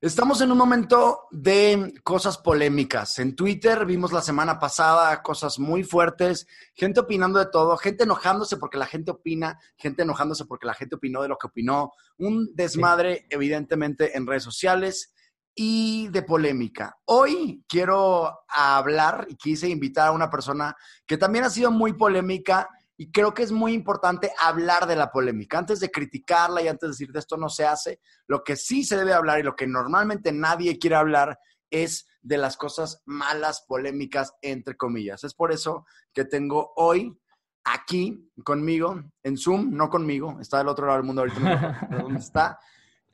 Estamos en un momento de cosas polémicas. En Twitter vimos la semana pasada cosas muy fuertes, gente opinando de todo, gente enojándose porque la gente opina, gente enojándose porque la gente opinó de lo que opinó, un desmadre evidentemente en redes sociales y de polémica. Hoy quiero hablar y quise invitar a una persona que también ha sido muy polémica y creo que es muy importante hablar de la polémica. Antes de criticarla y antes de decir de esto no se hace, lo que sí se debe hablar y lo que normalmente nadie quiere hablar es de las cosas malas, polémicas, entre comillas. Es por eso que tengo hoy aquí conmigo, en Zoom, no conmigo, está del otro lado del mundo ahorita, no dónde está,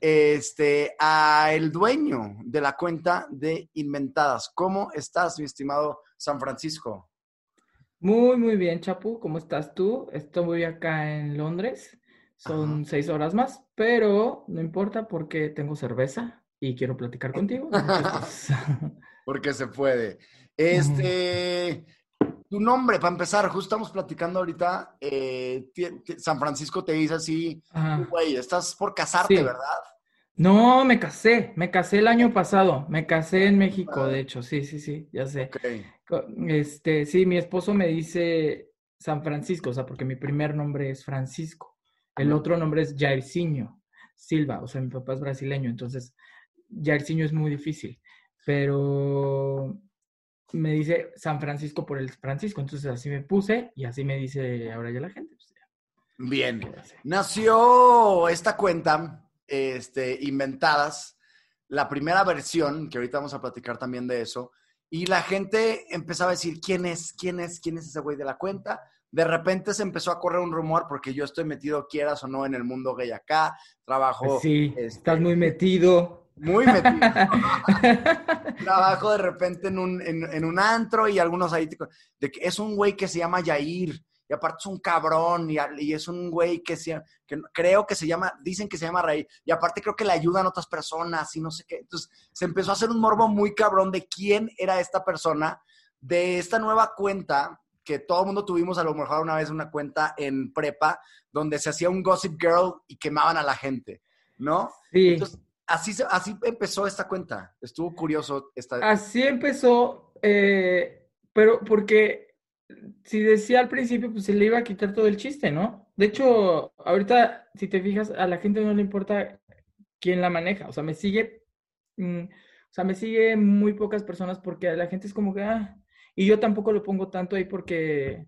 este, a el dueño de la cuenta de Inventadas. ¿Cómo estás, mi estimado San Francisco? Muy, muy bien, Chapu. ¿Cómo estás tú? Estoy acá en Londres. Son Ajá. seis horas más, pero no importa porque tengo cerveza y quiero platicar contigo. Pues, Porque se puede. Este, tu nombre, para empezar, justo estamos platicando ahorita, eh, San Francisco te dice así, güey, estás por casarte, Sí. ¿verdad? No, me casé, me casé el año pasado, me casé en México, de hecho, sí, sí, sí, ya sé. Este, sí, mi esposo me dice San Francisco, o sea, porque mi primer nombre es Francisco. El otro nombre es Jairzinho Silva, o sea, mi papá es brasileño, entonces Jairzinho es muy difícil, pero me dice San Francisco por el Francisco, entonces así me puse y así me dice ahora ya la gente. pues, Bien. Nació esta cuenta, este, Inventadas, la primera versión, que ahorita vamos a platicar también de eso, y la gente empezaba a decir, ¿quién es? ¿Quién es? ¿Quién es ese güey de la cuenta? De repente se empezó a correr un rumor, porque yo estoy metido, quieras o no, en el mundo gay acá, trabajo sí, este, estás muy metido. muy metido. trabajo de repente en un, en, en un antro y algunos ahí, de que es un güey que se llama Yair, y aparte es un cabrón, y, y es un güey que, se, que creo que se llama, dicen que se llama Rey, y aparte creo que le ayudan otras personas y no sé qué. Entonces se empezó a hacer un morbo muy cabrón de quién era esta persona, de esta nueva cuenta que todo el mundo tuvimos a lo mejor una vez una cuenta en prepa donde se hacía un gossip girl y quemaban a la gente, ¿no? Sí. Entonces, así, así empezó esta cuenta. Estuvo curioso esta... Así empezó, eh, pero porque si decía al principio, pues se le iba a quitar todo el chiste, ¿no? De hecho, ahorita, si te fijas, a la gente no le importa quién la maneja. O sea, me sigue, mm, o sea, me sigue muy pocas personas porque a la gente es como que, ah, y yo tampoco lo pongo tanto ahí porque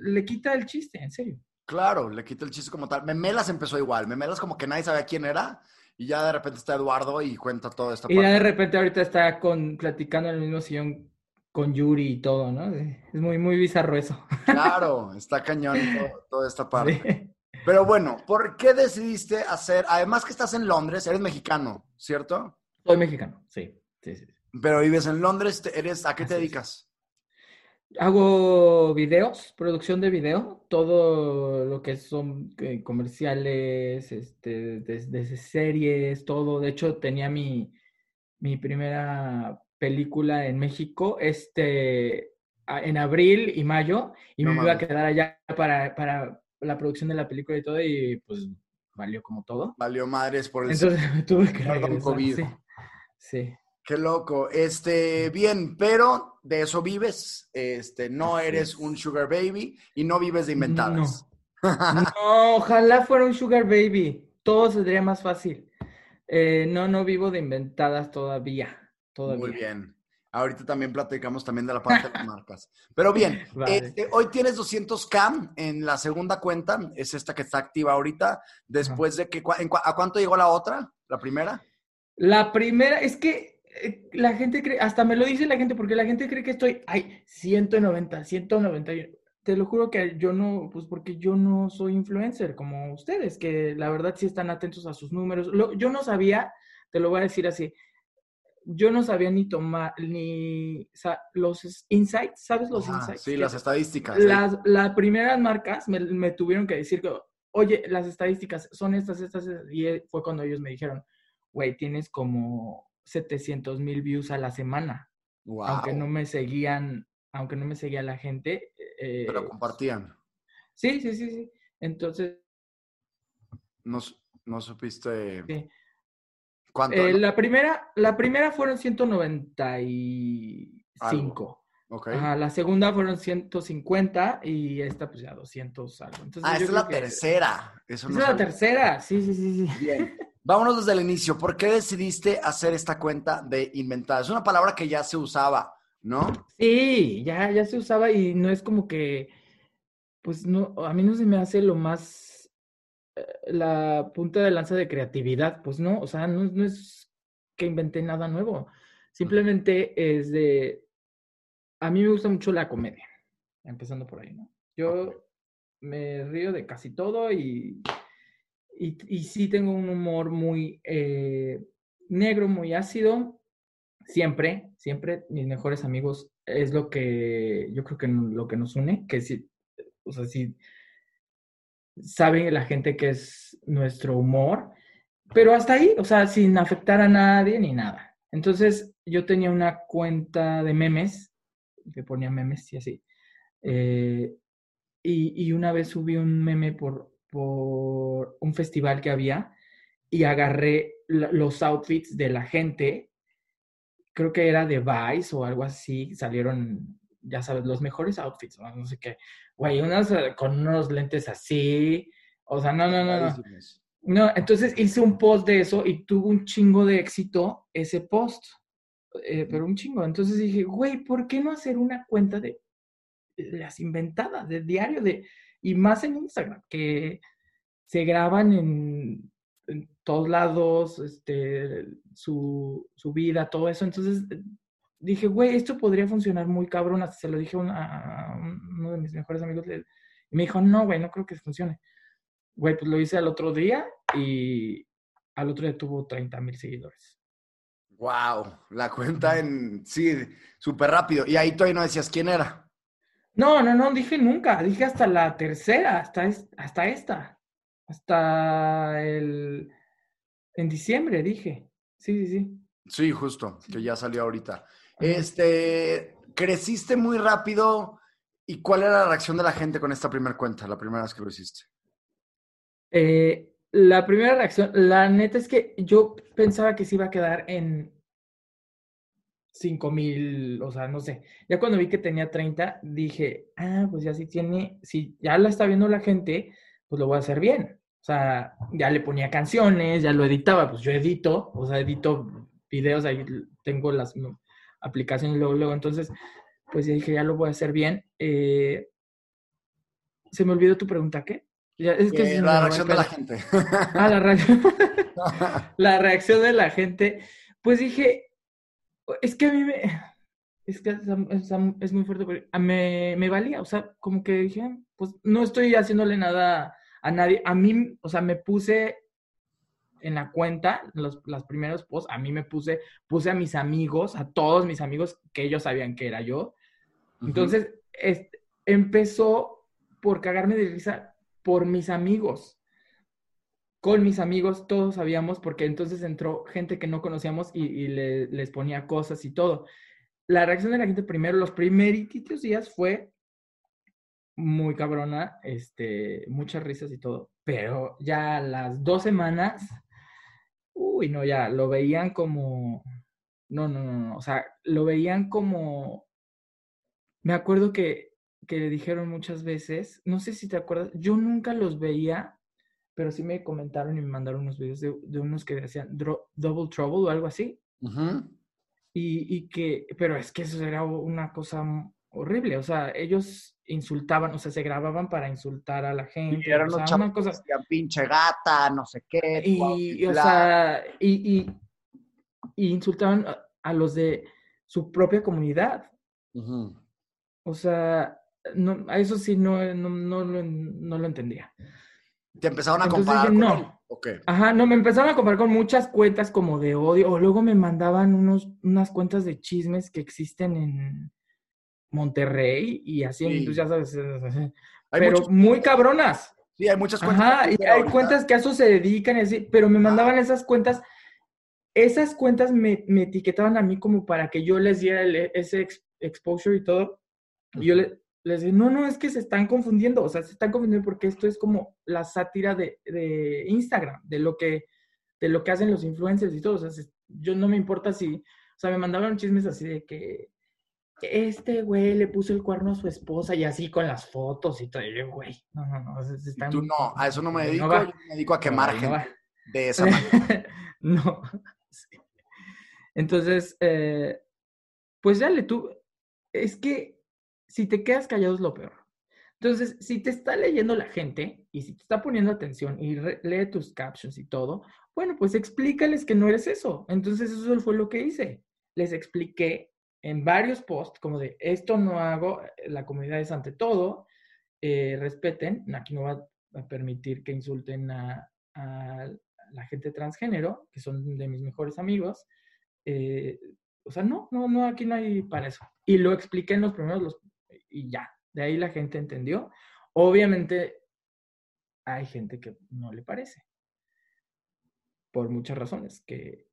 le quita el chiste, en serio. Claro, le quita el chiste como tal. Memelas empezó igual. Memelas como que nadie sabía quién era y ya de repente está Eduardo y cuenta toda esta Y ya de repente ahorita está con, platicando en el mismo sillón con Yuri y todo, ¿no? Es muy, muy bizarro eso. Claro, está cañón todo- toda esta parte. Sí. Pero bueno, ¿por qué decidiste hacer, además que estás en Londres, eres mexicano, ¿cierto? Soy mexicano, sí, sí, sí. Pero vives en Londres, eres, ¿a qué te es. dedicas? Hago videos, producción de video, todo lo que son eh, comerciales, este, desde series, todo. De hecho, tenía mi, mi primera película en México, este, en abril y mayo, y No me iba a mames. quedar allá para, para la producción de la película y todo, y pues valió como todo. Valió madres por el... Entonces me tuve que regresar. COVID. Sí, sí. Qué loco. Este, bien, pero de eso vives. Este, no Así eres es. un sugar baby y no vives de inventadas. No, ojalá fuera un sugar baby. Todo sería más fácil. Eh, no, no vivo de inventadas todavía. Todavía. Muy bien. Ahorita también platicamos también de la parte de las marcas. Pero bien, Vale. este, hoy tienes 200k en la segunda cuenta, es esta que está activa ahorita. Después de que, ¿cu- en cua- ¿a cuánto llegó la otra? ¿La primera? La primera, es que eh, la gente cree, hasta me lo dice la gente, porque la gente cree que estoy, ay, 190, 191. Te lo juro que yo no, pues porque yo no soy influencer como ustedes, que la verdad sí están atentos a sus números. Lo- yo no sabía, te lo voy a decir así, yo no sabía ni tomar, ni los insights, ¿sabes los insights? sí, las estadísticas. ¿eh? las, las primeras marcas me, me tuvieron que decir que, oye, las estadísticas son estas, estas, estas", y eh, fue cuando ellos me dijeron, güey, tienes como 700 mil views a la semana, Wow. aunque no me seguían, aunque no me seguía la gente. eh, Pero compartían. sí, sí, sí, sí. Entonces, No, no supiste sí. Cuánto. Eh, la primera, la primera fueron 195. Ok. Ajá, la segunda fueron 150 y esta pues ya 200 algo. Entonces, ah, esta es la que- tercera. Eso es la tercera, sí, sí, sí, sí. Bien. Vámonos desde el inicio. ¿Por qué decidiste hacer esta cuenta de inventada? Es una palabra que ya se usaba, ¿no? Sí, ya, ya se usaba y no es como que, pues no, a mí no se me hace lo más, la punta de lanza de creatividad, pues no, o sea, no, no es que inventé nada nuevo, simplemente es de, a mí me gusta mucho la comedia, empezando por ahí, ¿no? Yo me río de casi todo y, y, y sí tengo un humor muy eh, negro, muy ácido, siempre, siempre mis mejores amigos es lo que yo creo que lo que nos une, que sí, o sea, sí saben la gente que es nuestro humor, pero hasta ahí, o sea, sin afectar a nadie ni nada. Entonces, yo tenía una cuenta de memes, que ponía memes y así, eh, y, y una vez subí un meme por, por un festival que había y agarré los outfits de la gente creo que era de Vice o algo así, salieron, ya sabes, los mejores outfits, no, No sé qué. Güey, unas eh, con unos lentes así, o sea, no, no, no, no. No, entonces hice un post de eso y tuvo un chingo de éxito ese post, eh, pero un chingo. Entonces dije, güey, ¿por qué no hacer una cuenta de las inventadas, de diario, de, y más en Instagram, que se graban en, en todos lados, este, su, su vida, todo eso. Entonces dije, güey, esto podría funcionar muy cabrón. Hasta se lo dije a, uno de mis mejores amigos y me dijo, no, güey, no creo que funcione. Güey, pues lo hice al otro día y al otro día tuvo 30 mil seguidores. Wow. La cuenta en. Sí, súper rápido. Y ahí todavía no decías quién era. No, no, no, dije nunca, dije hasta la tercera, hasta, es- hasta esta, hasta el, en diciembre dije, sí, sí, sí. Sí, justo, que ya salió ahorita. Este, creciste muy rápido. ¿Y cuál era la reacción de la gente con esta primera cuenta, la primera vez que lo hiciste? Eh, la primera reacción, la neta es que yo pensaba que se iba a quedar en cinco mil, o sea, no sé. Ya cuando vi que tenía 30, dije, ah, pues ya si tiene, si ya la está viendo la gente, pues lo voy a hacer bien. O sea, ya le ponía canciones, ya lo editaba, pues yo edito, o sea, edito videos, ahí tengo las aplicaciones luego, luego, entonces, pues ya dije, ya lo voy a hacer bien. Eh, se me olvidó tu pregunta, ¿qué? Ya, es que Eh, la reacción de la gente. Ah, la reacción. la reacción de la gente. Pues dije, es que a mí me. Es que es, muy fuerte, pero a- me, me valía. O sea, como que dije, "Ah, pues no estoy haciéndole nada a nadie. A mí, o sea, me puse en la cuenta, los, los primeros posts, a mí me puse, puse a mis amigos, a todos mis amigos, que ellos sabían que era yo. Entonces, este, empezó por cagarme de risa por mis amigos. Con mis amigos, todos sabíamos, porque entonces entró gente que no conocíamos y, y le- les ponía cosas y todo. La reacción de la gente primero, los primeritos días fue muy cabrona, este, muchas risas y todo, pero ya las dos semanas, uy, no, ya lo veían como, no, no, no, no, o sea, lo veían como, me acuerdo que, que le dijeron muchas veces, no sé si te acuerdas, yo nunca los veía, pero sí me comentaron y me mandaron unos videos de, de unos que decían Double Trouble o algo así. y, y, que, pero es que eso era una cosa horrible, o sea, ellos insultaban, o sea, se grababan para insultar a la gente. Y eran o sea, una cosa... pinche gata, no sé qué. Y, o sea, y, y, y insultaban a, a, los de su propia comunidad. O sea, no, a eso sí no, no, no, lo, no lo entendía. ¿Te empezaron a comparar no. Ajá, no, me empezaron a comparar con muchas cuentas como de odio, o luego me mandaban unos, unas cuentas de chismes que existen en Monterrey y así, entonces ya sabes, pero muy cabronas. Sí, hay muchas cuentas. Ajá, y hay cuentas que a eso se dedican así, pero me mandaban esas cuentas, esas cuentas me, me, etiquetaban a mí como para que yo les diera ese exposure y todo. Y yo le, les digo, no, no, es que se están confundiendo, o sea, se están confundiendo porque esto es como la sátira de, de Instagram, de lo, que, de lo que hacen los influencers y todo, o sea, yo no me importa si, o sea, me mandaban chismes así de que este güey le puso el cuerno a su esposa y así con las fotos y todo, y yo, güey, no, no, no, están... tú no, a eso no me dedico, yo me dedico a quemar gente de esa manera. no, Entonces, eh, pues dale, tú, es que si te quedas callado es lo peor. Entonces, si te está leyendo la gente y si te está poniendo atención y lee tus captions y todo, bueno, pues explícales que no eres eso. Entonces, eso fue lo que hice. Les expliqué en varios posts como de esto no hago, la comunidad es ante todo, eh, respeten, aquí no va a permitir que insulten a, la gente transgénero, que son de mis mejores amigos. Eh, o sea, no, no, no, aquí no hay para eso. Y lo expliqué en los primeros, los y ya. De ahí la gente entendió. Obviamente hay gente que no le parece. Por muchas razones que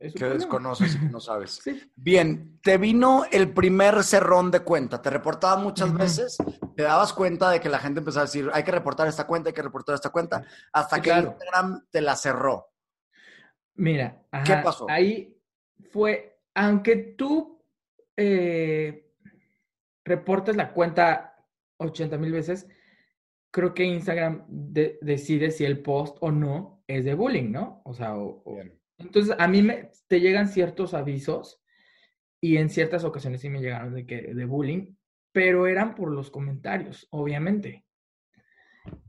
que desconoces y que no sabes. Bien, te vino el primer cerrón de cuenta, te reportaba muchas veces, te dabas cuenta de que la gente empezaba a decir, hay que reportar esta cuenta, hay que reportar esta cuenta, hasta que Instagram te la cerró. Mira, ¿qué pasó? Ahí fue, aunque tú eh, reportes la cuenta 80 mil veces, creo que Instagram decide si el post o no es de bullying, ¿no? O sea, entonces a mí me, te llegan ciertos avisos y en ciertas ocasiones sí me llegaron de, que, de bullying, pero eran por los comentarios, obviamente.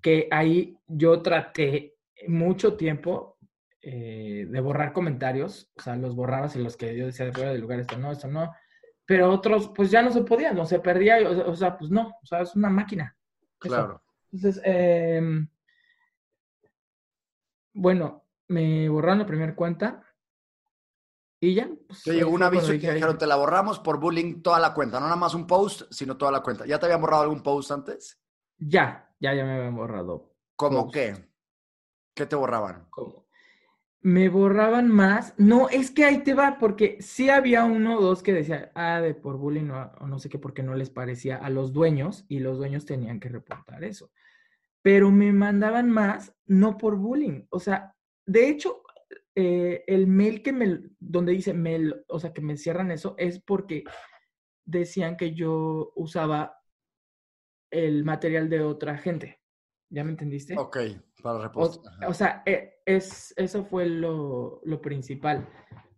Que ahí yo traté mucho tiempo eh, de borrar comentarios, o sea, los borrabas en los que yo decía de fuera del lugar, esto no, esto no, pero otros pues ya no se podían, no se perdía, o, sea, pues no, o sea, es una máquina. Claro. Entonces, eh, bueno, me borraron la primera cuenta y ya. Pues, te llegó un aviso y te dijeron, te la borramos por bullying toda la cuenta, no nada más un post, sino toda la cuenta. ¿Ya te habían borrado algún post antes? Ya, ya, ya me habían borrado. ¿Cómo qué? ¿Qué te borraban? ¿Cómo? me borraban más. No, es que ahí te va, porque sí había uno o dos que decía, ah, de por bullying o, no sé qué, porque no les parecía a los dueños y los dueños tenían que reportar eso. Pero me mandaban más, no por bullying. O sea, de hecho, eh, el mail que me, donde dice mail, o sea, que me cierran eso, es porque decían que yo usaba el material de otra gente. ¿Ya me entendiste? Ok, para reposar. O, sea, eh, es, eso fue lo, lo, principal.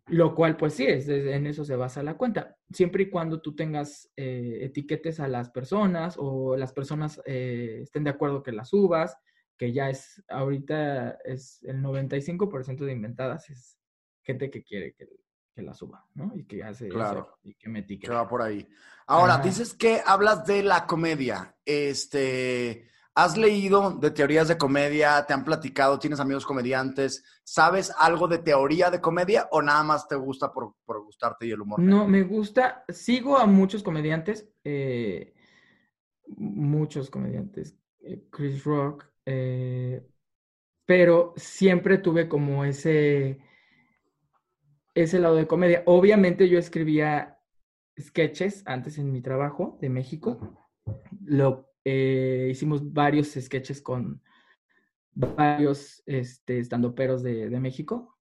Lo cual, pues sí, es, en eso se basa la cuenta. Siempre y cuando tú tengas eh, etiquetes a las personas o las personas eh, estén de acuerdo que las subas, que ya es, ahorita es el 95% de inventadas, es gente que quiere que, que la suba, ¿no? Y que hace claro. y que me. Que va por ahí. Ahora, dices que hablas de la comedia. Este ¿Has leído de teorías de comedia? ¿Te han platicado? ¿Tienes amigos comediantes? ¿Sabes algo de teoría de comedia o nada más te gusta por, gustarte y el humor? No, me gusta. Sigo a muchos comediantes. Eh, muchos comediantes. Eh, Chris Rock. Eh, pero siempre tuve como ese, ese lado de comedia. Obviamente yo escribía sketches antes en mi trabajo de México. Lo eh, hicimos varios sketches con varios este, estandoperos de, de México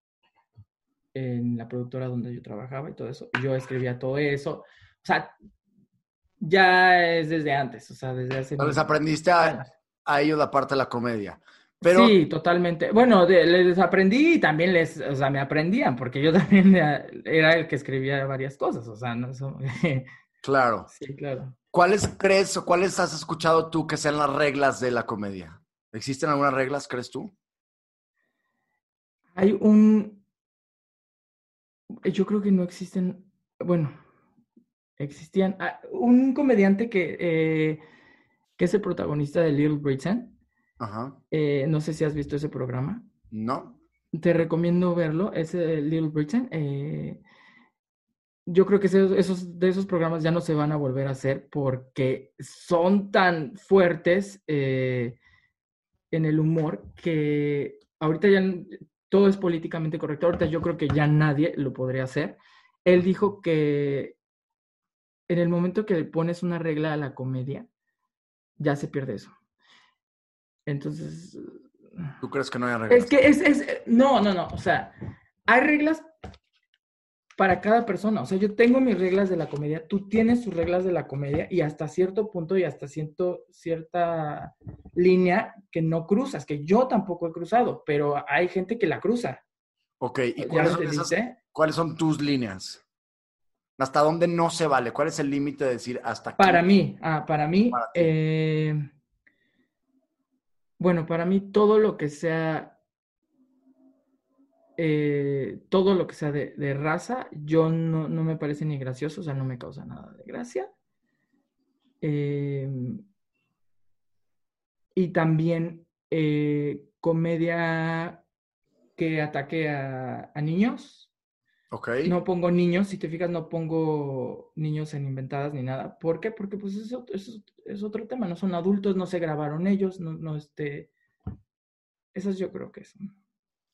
en la productora donde yo trabajaba y todo eso. Yo escribía todo eso. O sea, ya es desde antes, o sea, desde hace... Entonces aprendiste a, a ellos la parte de la comedia. Pero, Sí, totalmente. Bueno, de- les aprendí y también les, o sea, me aprendían, porque yo también era el que escribía varias cosas, o sea, no eso- claro. Sí, claro. ¿Cuáles crees o cuáles has escuchado tú que sean las reglas de la comedia? ¿Existen algunas reglas, crees tú? Hay un, yo creo que no existen, bueno, existían, ah, un comediante que, eh, que es el protagonista de Little Britain, Ajá. eh, no sé si has visto ese programa. ¿No? Te recomiendo verlo, es Little Britain. eh, yo creo que esos, esos- de esos programas ya no se van a volver a hacer porque son tan fuertes eh, en el humor que ahorita ya todo es políticamente correcto. Ahorita yo creo que ya nadie lo podría hacer. Él dijo que en el momento que le pones una regla a la comedia, ya se pierde eso. Entonces, ¿Tú crees que no hay reglas? es que es, es, no, no, no, o sea, hay reglas para cada persona, o sea, yo tengo mis reglas de la comedia, tú tienes tus reglas de la comedia y hasta cierto punto y hasta cierto, cierta línea que no cruzas, que yo tampoco he cruzado, pero hay gente que la cruza. Ok, ¿y ¿Ya cuáles son, esas- cuáles son tus líneas? ¿Hasta dónde no se vale? ¿Cuál es el límite de decir hasta aquí? Para mí, ah, para mí, Para eh, bueno, para mí todo lo que sea, eh, todo lo que sea de, de raza, yo no, no me parece ni gracioso, o sea, no me causa nada de gracia. Eh, y también eh, comedia que ataque a, a niños. Ok. No pongo niños, si te fijas, no pongo niños en inventadas ni nada. ¿Por qué? Porque pues eso, eso es otro tema, no son adultos, no se grabaron ellos, no, no este... Esas yo creo que son.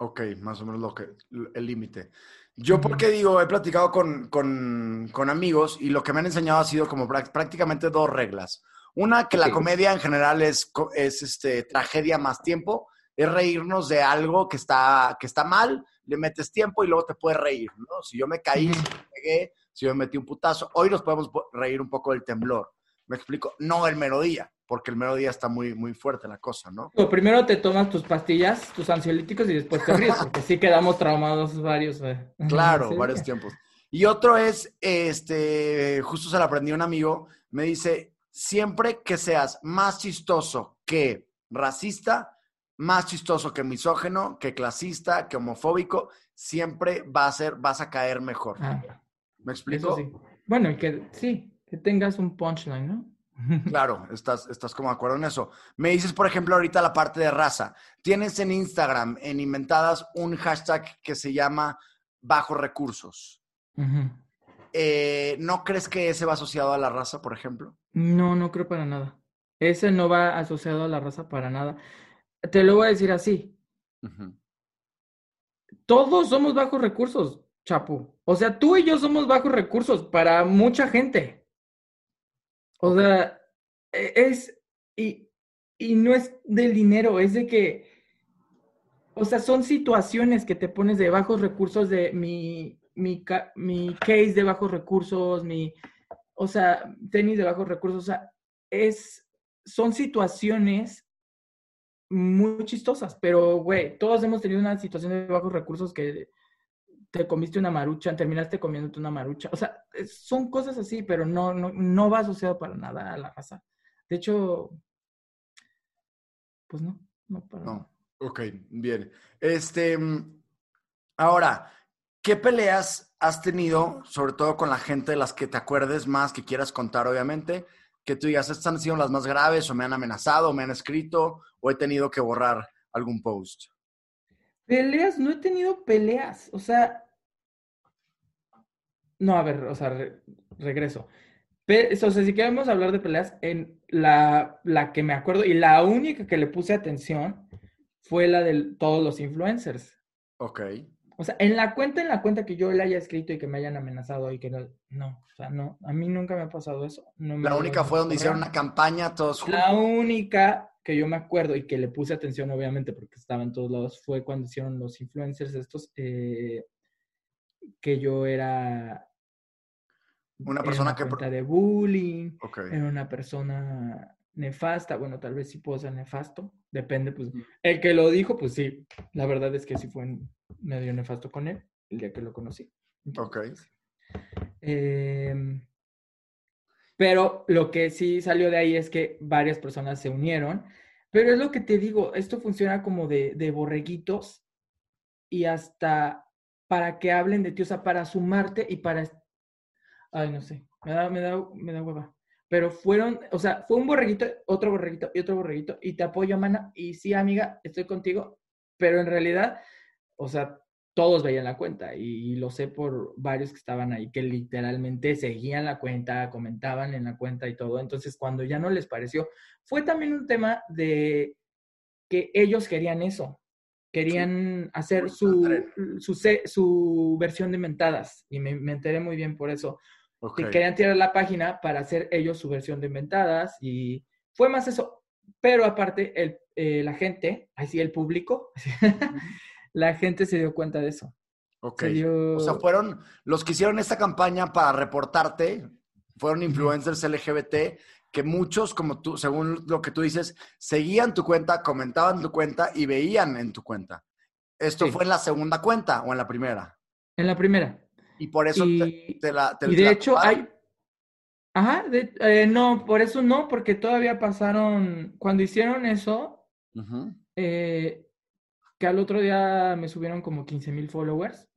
Ok, más o menos lo que, el límite. Yo porque digo, he platicado con, con- con amigos y lo que me han enseñado ha sido como prá- prácticamente dos reglas. Una, que la comedia en general es, es este, tragedia más tiempo, es reírnos de algo que está, que está mal, le metes tiempo y luego te puedes reír, ¿no? Si yo me caí, si me pegué, si yo me metí un putazo, hoy nos podemos po- reír un poco del temblor. Me explico, no el melodía, porque el melodía está muy, muy fuerte la cosa, ¿no? Pero primero te tomas tus pastillas, tus ansiolíticos y después te ríes, porque sí quedamos traumados varios. eh. Claro, Sí. varios tiempos. Y otro es, este, justo se lo aprendí un amigo, me dice, siempre que seas más chistoso que racista, más chistoso que misógeno, que clasista, que homofóbico, siempre va a ser, vas a caer mejor. Ah, ¿Me explico? sí. Bueno, y que sí, que tengas un punchline, ¿no? Claro, estás, estás como de acuerdo en eso. Me dices, por ejemplo, ahorita la parte de raza. Tienes en Instagram, en Inventadas, un hashtag que se llama Bajo Recursos. Eh, ¿No crees que ese va asociado a la raza, por ejemplo? No, no creo para nada. Ese no va asociado a la raza para nada. Te lo voy a decir así. Todos somos bajos recursos, Chapu. O sea, tú y yo somos bajos recursos para mucha gente. O sea, e- es, y, y no es del dinero, es de que, o sea, son situaciones que te pones de bajos recursos, de mi, mi, mi case de bajos recursos, mi, o sea, tenis de bajos recursos, o sea, es, son situaciones muy chistosas, pero, güey, todos hemos tenido una situación de bajos recursos que te comiste una marucha, terminaste comiéndote una marucha, o sea, son cosas así, pero no, no, no va asociado para nada a la raza. De hecho, pues no, no para nada. No. Ok, bien. Este, mm, ahora, ¿qué peleas has tenido, sobre todo con la gente de las que te acuerdes más, que quieras contar, obviamente? Que tú digas, estas han sido las más graves, o me han amenazado, o me han escrito, o he tenido que borrar algún post. Peleas, no he tenido peleas, o sea, no, a ver, o sea, re- regreso. Pe- o sea, si queremos hablar de peleas, en la, la que me acuerdo y la única que le puse atención fue la de todos los influencers. Ok. O sea, en la cuenta, en la cuenta que yo le haya escrito y que me hayan amenazado y que no, no, o sea, no, a mí nunca me ha pasado eso. no me La única fue donde hicieron una campaña todos juntos. La única que yo me acuerdo y que le puse atención, obviamente, porque estaba en todos lados, fue cuando hicieron los influencers estos, eh, que yo era Una era persona una que... de bullying, era una persona nefasta, bueno, tal vez sí puedo ser nefasto, depende, pues, el que lo dijo, pues sí, la verdad es que sí fue medio nefasto con él, el día que lo conocí. Ok. Em, pero lo que sí salió de ahí es que varias personas se unieron, pero es lo que te digo, esto funciona como de, de borreguitos y hasta para que hablen de ti, o sea, para sumarte y para... Ay, no sé, me da, me da, me da hueva. Pero fueron, o sea, fue un borreguito, otro borreguito y otro borreguito, y te apoyo, mana, y sí, amiga, estoy contigo, pero en realidad, o sea, todos veían la cuenta, y, y lo sé por varios que estaban ahí, que literalmente seguían la cuenta, comentaban en la cuenta y todo. Entonces, cuando ya no les pareció, fue también un tema de que ellos querían eso, querían hacer su, su, su versión de mentadas, y me, me enteré muy bien por eso Ok. que querían tirar la página para hacer ellos su versión de inventadas y fue más eso. Pero aparte, el, eh, la gente, así el público, la gente se dio cuenta de eso. Ok. Se dio... O sea, fueron los que hicieron esta campaña para reportarte, fueron influencers LGBT que muchos, como tú, según lo que tú dices, seguían tu cuenta, comentaban tu cuenta y veían en tu cuenta. ¿Esto Sí. fue en la segunda cuenta o en la primera? En la primera. Y por eso te, Y, te la... te y de la hecho tomaron. hay... Ajá, de- eh, no, por eso no, porque todavía pasaron, cuando hicieron eso, Ujú. eh, que al otro día me subieron como 15 mil followers.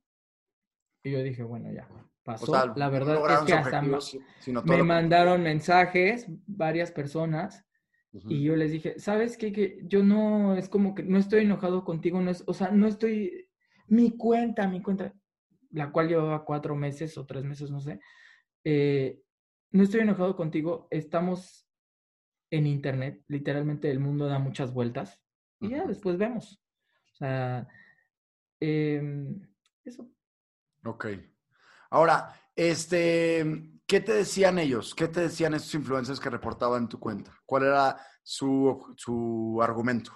Y yo dije, bueno, ya, pasó. O sea, la no verdad es que hasta me mandaron mensajes varias personas y yo les dije, ¿sabes qué? Que yo no, es como que no estoy enojado contigo, no es, o sea, no estoy, mi cuenta, mi cuenta, la cual llevaba cuatro meses o tres meses, no sé, eh, no estoy enojado contigo, estamos en internet, literalmente el mundo da muchas vueltas y ya después vemos. Sea, em, eso. Ok. Ahora, este, ¿qué te decían ellos? ¿Qué te decían estos influencers que reportaban tu cuenta? ¿Cuál era su, su argumento?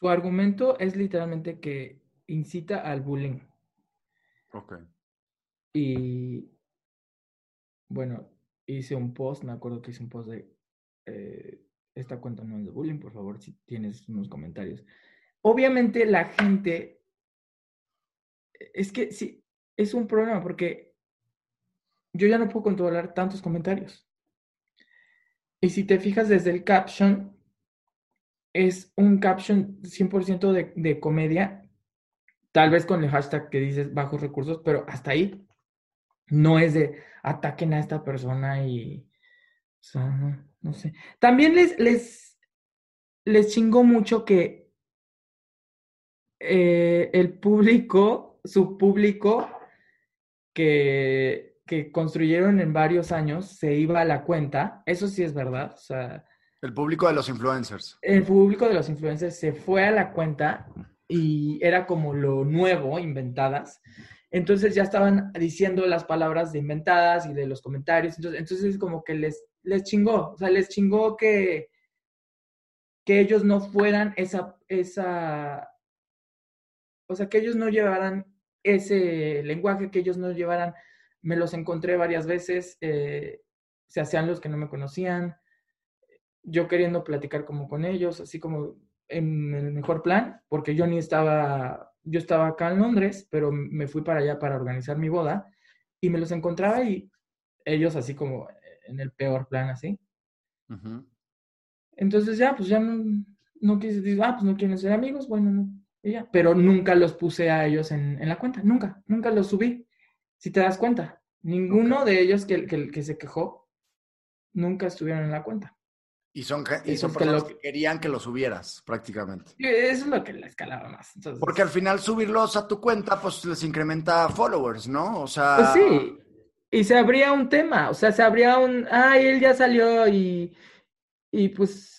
Su argumento es literalmente que incita al bullying. Ok. Y bueno, hice un post, me acuerdo que hice un post de eh, esta cuenta no es de bullying, por favor, si tienes unos comentarios. Obviamente la gente, es que sí, es un problema porque yo ya no puedo controlar tantos comentarios. Y si te fijas desde el caption, es un caption 100% de, de comedia, tal vez con el hashtag que dices bajos recursos, pero hasta ahí no es de ataquen a esta persona y, o sea, no, no sé. También les, les, les chingó mucho que eh, el público, su público que, que construyeron en varios años se iba a la cuenta, eso sí es verdad, o sea, El público de los influencers. el público de los influencers se fue a la cuenta y era como lo nuevo, inventadas. Entonces ya estaban diciendo las palabras de inventadas y de los comentarios. Entonces, entonces como que les, les chingó, o sea, les chingó que, que ellos no fueran esa, esa, o sea, que ellos no llevaran ese lenguaje, que ellos no llevaran, me los encontré varias veces, eh, se hacían los que no me conocían, yo queriendo platicar como con ellos, así como en el mejor plan, porque yo ni estaba, yo estaba acá en Londres, pero me fui para allá para organizar mi boda y me los encontraba y ellos así como en el peor plan así. Entonces ya, pues ya no, no quise decir, ah, pues no quieren ser amigos, bueno, no, y ya. Pero nunca los puse a ellos en, en la cuenta, nunca, nunca los subí. Si te das cuenta, ninguno de ellos que, que, que se quejó, nunca estuvieron en la cuenta. Y son, y son es que personas lo- que querían que lo subieras, prácticamente. Eso es lo que la escalaba más. Entonces, Porque al final subirlos a tu cuenta, pues les incrementa followers, ¿no? O sea, Pues sí, y se abría un tema, o sea, se abría un, ay, él ya salió y, y pues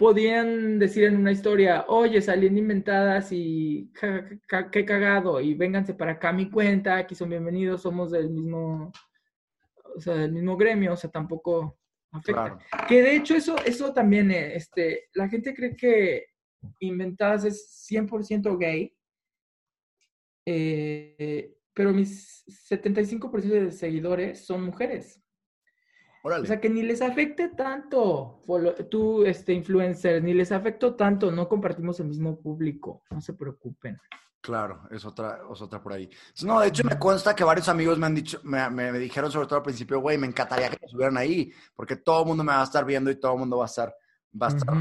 podían decir en una historia, oye, salían inventadas y ja, ja, ja, qué cagado, y vénganse para acá a mi cuenta, aquí son bienvenidos, somos del mismo, o sea, del mismo gremio, o sea, tampoco afecta. claro. Que de hecho eso, eso también, eh, este, la gente cree que Inventadas es 100% gay. Eh, pero mis 75% de seguidores son mujeres. Órale. O sea, que ni les afecte tanto, tú, este, influencer, ni les afectó tanto, no compartimos el mismo público, no se preocupen. Claro, es otra, es otra por ahí. No, de hecho me consta que varios amigos me han dicho, me, me- me dijeron sobre todo al principio, güey, me encantaría que me subieran ahí, porque todo el mundo me va a estar viendo y todo el mundo va a estar, va a estar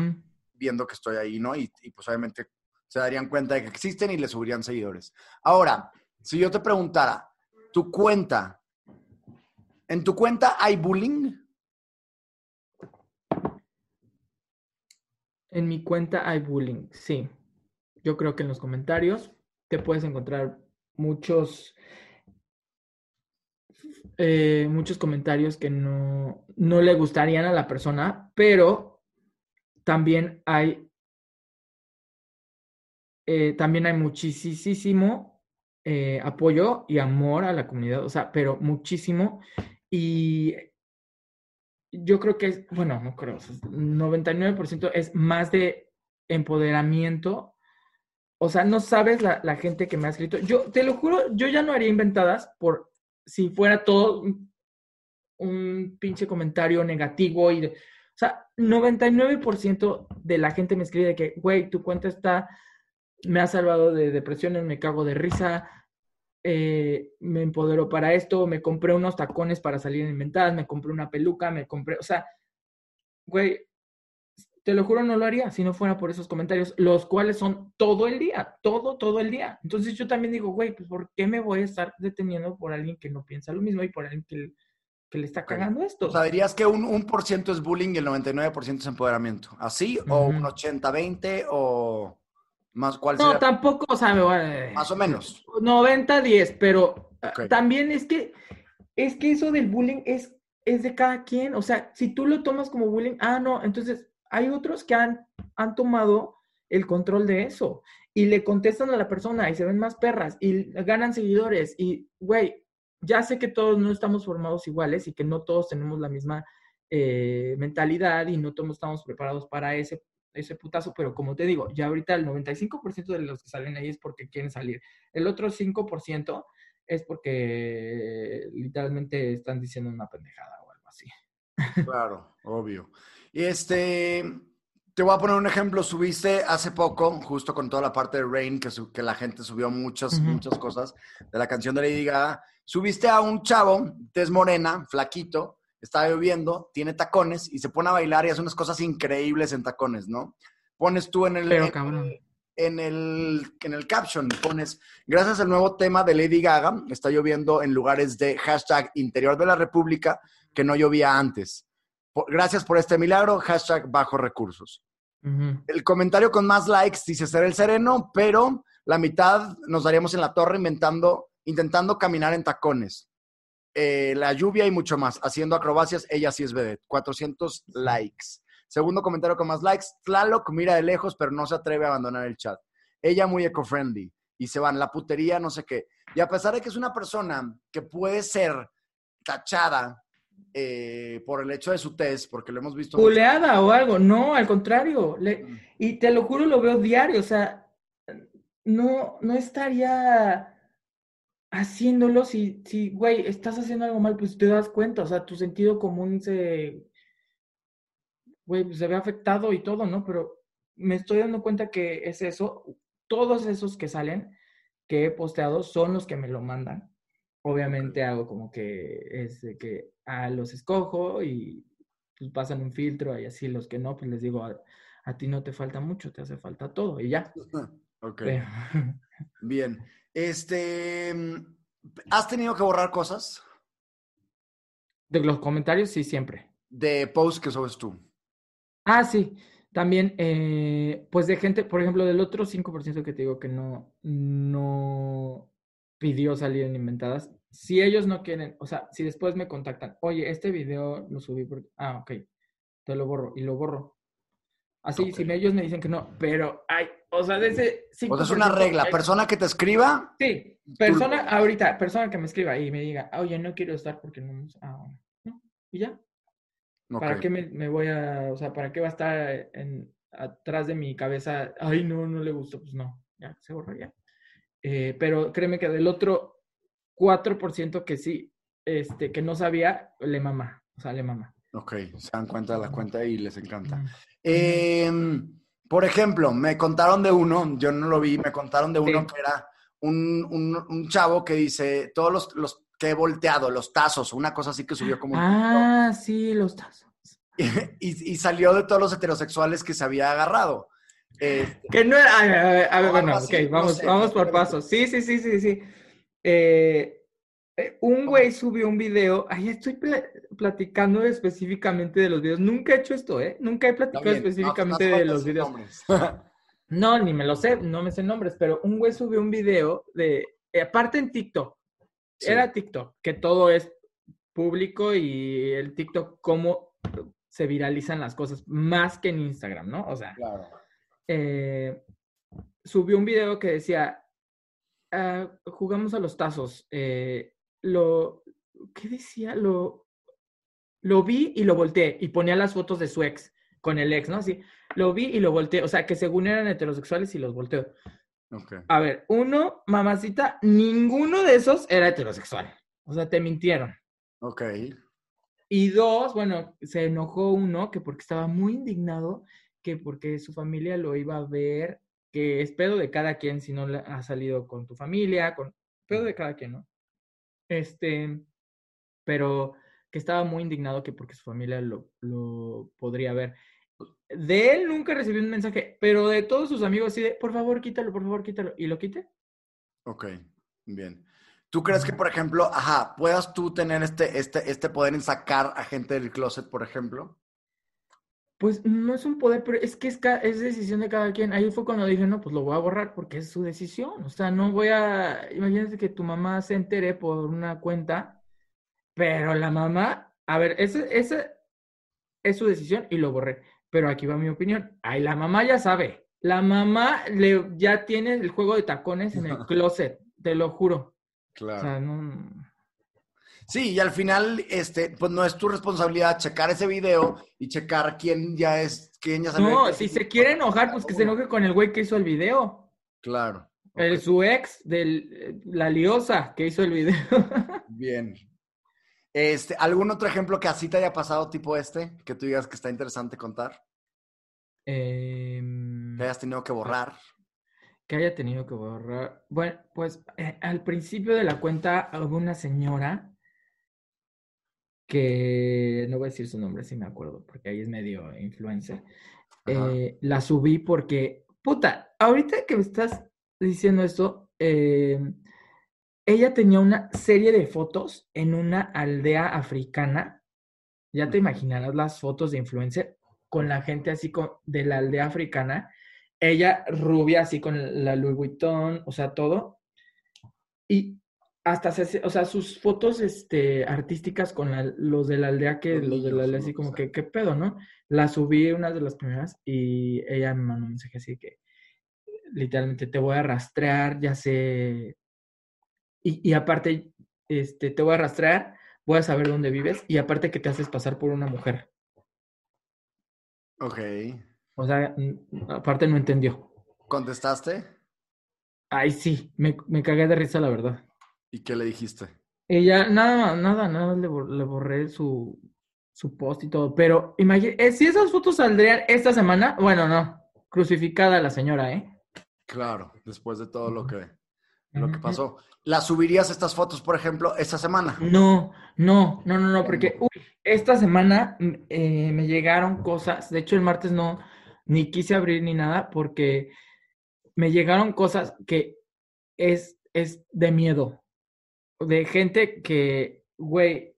viendo que estoy ahí, ¿no? Y, y, pues obviamente se darían cuenta de que existen y le subirían seguidores. Ahora, si yo te preguntara, tu cuenta, ¿en tu cuenta hay bullying? En mi cuenta hay bullying, sí. Yo creo que en los comentarios te puedes encontrar muchos, eh, muchos comentarios que no, no le gustarían a la persona, pero también hay, eh, también hay muchísimo eh, apoyo y amor a la comunidad, o sea, pero muchísimo. Y yo creo que es, bueno, no creo, o sea, 99% es más de empoderamiento. O sea, no sabes la, la gente que me ha escrito. Yo te lo juro, yo ya no haría inventadas por si fuera todo un, un pinche comentario negativo y de- o sea, 99% de la gente me escribe de que, güey, tu cuenta está, me ha salvado de depresiones, me cago de risa, eh, me empoderó para esto, me compré unos tacones para salir en inventadas, me compré una peluca, me compré, o sea, güey, te lo juro, no lo haría si no fuera por esos comentarios, los cuales son todo el día, todo, todo el día. Entonces yo también digo, güey, pues ¿por qué me voy a estar deteniendo por alguien que no piensa lo mismo y por alguien que, que le está cagando esto? O sea, dirías que un, un por ciento es bullying y el 99% es empoderamiento. ¿Así? ¿O un Ujú. 80-20? ¿O más? ¿Cuál no, tampoco, o sea, me voy a- Más o menos. 90-10, pero ah, también es que, es que eso del bullying es, es de cada quien. O sea, si tú lo tomas como bullying, ah, no, entonces hay otros que han, han tomado el control de eso y le contestan a la persona y se ven más perras y ganan seguidores y, güey, ya sé que todos no estamos formados iguales y que no todos tenemos la misma eh, mentalidad y no todos estamos preparados para ese, ese putazo, pero como te digo, ya ahorita el 95% de los que salen ahí es porque quieren salir. El otro 5% es porque literalmente están diciendo una pendejada o algo así. Claro, obvio. Y este, te voy a poner un ejemplo. Subiste hace poco, justo con toda la parte de Rain, que, su- que la gente subió muchas, muchas cosas de la canción de Lady Gaga. Subiste a un chavo, tez morena, flaquito, está lloviendo, tiene tacones y se pone a bailar y hace unas cosas increíbles en tacones, ¿no? Pones tú en el, Pero en- el, en el caption, pones, gracias al nuevo tema de Lady Gaga, está lloviendo en lugares de hashtag interior de la República que no llovía antes. Por- gracias por este milagro, hashtag bajo recursos. El comentario con más likes dice ser el sereno, pero la mitad nos daríamos en la torre inventando, intentando caminar en tacones. Eh, la lluvia y mucho más. Haciendo acrobacias, ella sí es vedette. 400 likes. Segundo comentario con más likes. Tlaloc mira de lejos, pero no se atreve a abandonar el chat. Ella muy eco-friendly. Y se van, la putería, no sé qué. Y a pesar de que es una persona que puede ser tachada eh, por el hecho de su test, porque lo hemos visto. mucho- Buleada o algo, no, al contrario. le- y te lo juro, lo veo diario, o sea, no, no estaría haciéndolo si, si, güey, estás haciendo algo mal, pues te das cuenta, o sea, tu sentido común se, güey, pues se ve afectado y todo, ¿no? Pero me estoy dando cuenta que es eso, todos esos que salen, que he posteado, son los que me lo mandan. Obviamente hago como que es de que ah, los escojo y pues pasan un filtro y así los que no, pues les digo, a, a ti no te falta mucho, te hace falta todo y ya. Ok, Pero- bien. Este, ¿has tenido que borrar cosas de los comentarios, sí, siempre. de posts que subes tú? Ah, sí. También, eh, pues de gente, por ejemplo, del otro 5% que te digo que no, no pidió salir en inventadas, si ellos no quieren, o sea, si después me contactan, oye, este video lo subí porque, ah, ok, te lo borro y lo borro. Así, Ok. si ellos me dicen que no, pero, ay, o sea, de ese 5%. O sea, es una regla. hay- Persona que te escriba, Sí, persona, ahorita, persona que me escriba y me diga, oye, no quiero estar porque no, ah, no, y ya. ¿Para qué me, me voy a, o sea, para qué va a estar en, atrás de mi cabeza, ay, no, no le gustó, pues no, ya, se borra ya. Eh, pero créeme que del otro 4% que sí, este, que no sabía, le mama, o sea, le mama. Ok, se dan cuenta de la cuenta y les encanta. Em, por ejemplo, me contaron de uno, yo no lo vi, me contaron de uno Sí. que era un, un- un chavo que dice, todos los, los que he volteado, los tazos, una cosa así que subió como un Ah, sí, los tazos. y, y salió de todos los heterosexuales que se había agarrado. Este, Que no era. A ver, a ver, a ver, bueno, así, ok, no vamos, sé, vamos por pasos. Sí, sí, sí, sí, sí. Eh, eh, un güey subió un video. Ay, estoy platicando específicamente de los videos. Nunca he hecho esto, ¿eh? Nunca he platicado específicamente no de los videos. No, ni me lo sé, no me sé nombres, pero un güey subió un video de. eh, aparte en TikTok. Sí. Era TikTok, que todo es público y el TikTok, cómo se viralizan las cosas, más que en Instagram, ¿no? O sea. Claro. eh, subió un video que decía, "Ah, jugamos a los tazos. eh, lo, ¿qué decía? Lo, lo vi y lo volteé y ponía las fotos de su ex con el ex, ¿no? Así, lo vi y lo volteé. O sea, que según eran heterosexuales y los volteó. Ok. A ver, uno, mamacita, ninguno de esos era heterosexual. O sea, te mintieron. Ok. Y dos, bueno, se enojó uno que porque estaba muy indignado, que porque su familia lo iba a ver, que es pedo de cada quien si no ha salido con tu familia, con pedo de cada quien, ¿no? Este, pero que estaba muy indignado que porque su familia lo, lo podría ver. De él nunca recibí un mensaje, pero de todos sus amigos sí de, por favor, quítalo, por favor, quítalo. Y lo quité. Ok, bien. ¿Tú crees que, por ejemplo, ajá, puedas tú tener este, este, este poder en sacar a gente del closet, por ejemplo? Pues no es un poder, pero es que es, es decisión de cada quien. Ahí fue cuando dije, no, pues lo voy a borrar porque es su decisión. O sea, no voy a... Imagínate que tu mamá se entere por una cuenta, pero la mamá... A ver, ese, ese es su decisión y lo borré. Pero aquí va mi opinión. Ay, la mamá ya sabe. La mamá le, ya tiene el juego de tacones en el closet, te lo juro. O Claro. sea, no... Sí, y al final, este, pues no es tu responsabilidad checar ese video y checar quién ya es, quién ya salió. No, si se quiere enojar, pues que se enoje con el güey que hizo el video. Claro. El, su ex de la liosa que hizo el video. Bien. Este, ¿algún otro ejemplo que así te haya pasado tipo este? Que tú digas que está interesante contar. Em, Que hayas tenido que borrar. que haya tenido que borrar. Bueno, pues eh, al principio de la cuenta hubo una señora que no voy a decir su nombre si me acuerdo, porque ahí es medio influencer. Eh, la subí porque, puta, ahorita que me estás diciendo esto, eh, ella tenía una serie de fotos en una aldea africana. Ya te imaginarás las fotos de influencer con la gente así con, de la aldea africana. Ella rubia así con la Louis Vuitton, o sea, todo. Y hasta se o sea, sus fotos este, artísticas con la- los de la aldea, que Los los de la aldea así como que, ¿qué pedo, no? La subí una de las primeras y ella me mandó un mensaje así que literalmente te voy a rastrear, ya sé. Y, y aparte, este, te voy a rastrear, voy a saber dónde vives y aparte que te haces pasar por una mujer. Ok. O sea, aparte no entendió. ¿Contestaste? Ay, sí, me, me cagué de risa, la verdad. ¿Y qué le dijiste? Ella, nada, nada, nada, le, le borré su, su post y todo. Pero imagínate, si esas fotos saldrían esta semana, bueno, no, crucificada la señora, ¿eh? Claro, después de todo lo que, lo que pasó. ¿Las subirías estas fotos, por ejemplo, esta semana? No, no, no, no, no, porque uy, esta semana mm, eh, me llegaron cosas. De hecho, el martes no, ni quise abrir ni nada, porque me llegaron cosas que es, es de miedo. De gente que, güey,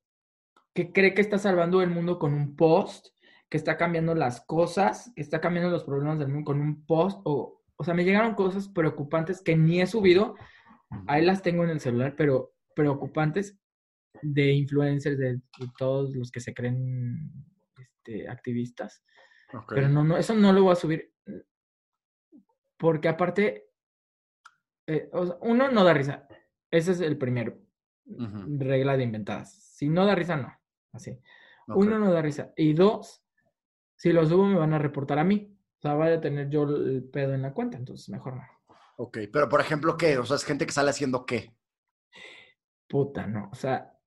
que cree que está salvando el mundo con un post, que está cambiando las cosas, que está cambiando los problemas del mundo con un post. O, o sea, me llegaron cosas preocupantes que ni he subido. Ahí las tengo en el celular, pero preocupantes de influencers, de, de todos los que se creen este, activistas. Pero no, no, eso no lo voy a subir. Porque aparte, eh, o sea, uno no da risa. Ese es el primero. Regla de inventadas. Si no da risa, no. Así. Uno no da risa. Y dos, si lo subo me van a reportar a mí. O sea, voy a tener yo el pedo en la cuenta, entonces mejor no. Ok, pero por ejemplo, ¿qué? O sea, es gente que sale haciendo qué. puta, no. O sea,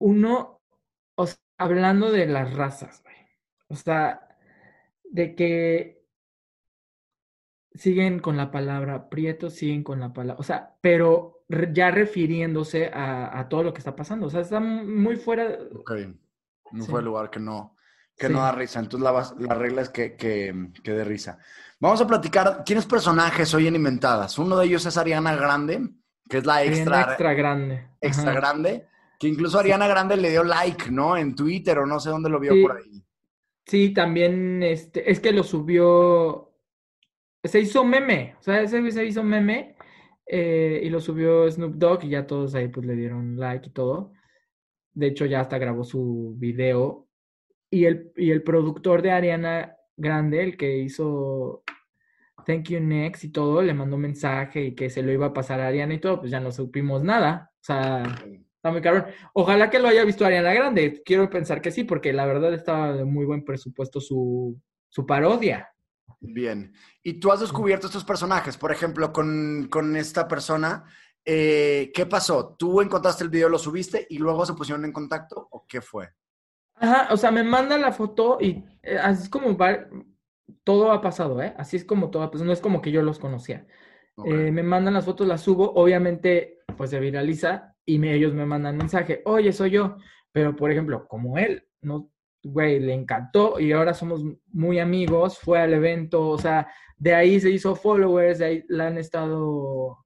uno, o sea, hablando de las razas, güey. O sea, de que siguen con la palabra prieto, siguen con la palabra, o sea, pero ya refiriéndose a, todo lo que está pasando. O sea, está muy fuera. Ok. No fue el lugar que no, que no da risa. Entonces la, regla es que, que, que dé risa. Vamos a platicar. ¿Quiénes personajes hoy en Inventadas? Uno de ellos es Ariana Grande, que es la extra. extra grande. Extra grande. Que incluso Ariana Grande le dio like, ¿no? En Twitter o no sé dónde lo vio por ahí. Sí, también este, es que lo subió. Se hizo meme. O sea, ese se hizo meme. Eh, y lo subió Snoop Dogg y ya todos ahí pues le dieron like y todo. De hecho, ya hasta grabó su video. Y el, y el productor de Ariana Grande, el que hizo Thank You Next y todo, le mandó un mensaje y que se lo iba a pasar a Ariana y todo, pues ya no supimos nada. O sea, está muy cabrón. Ojalá que lo haya visto Ariana Grande. Quiero pensar que sí, porque la verdad estaba de muy buen presupuesto su, su parodia. Bien. ¿Y tú has descubierto estos personajes? Por ejemplo, con, con esta persona, eh, ¿qué pasó? ¿Tú encontraste el video, lo subiste y luego se pusieron en contacto o qué fue? Ajá, o sea, me manda la foto y eh, así es como todo ha pasado, ¿eh? Así es como todo pasado, no es como que yo los conocía. Eh, me mandan las fotos, las subo, obviamente, pues se viraliza y ellos me mandan mensaje, oye, soy yo. Pero, por ejemplo, como él, no, güey, le encantó y ahora somos muy amigos, fue al evento, o sea, de ahí se hizo followers, de ahí la han estado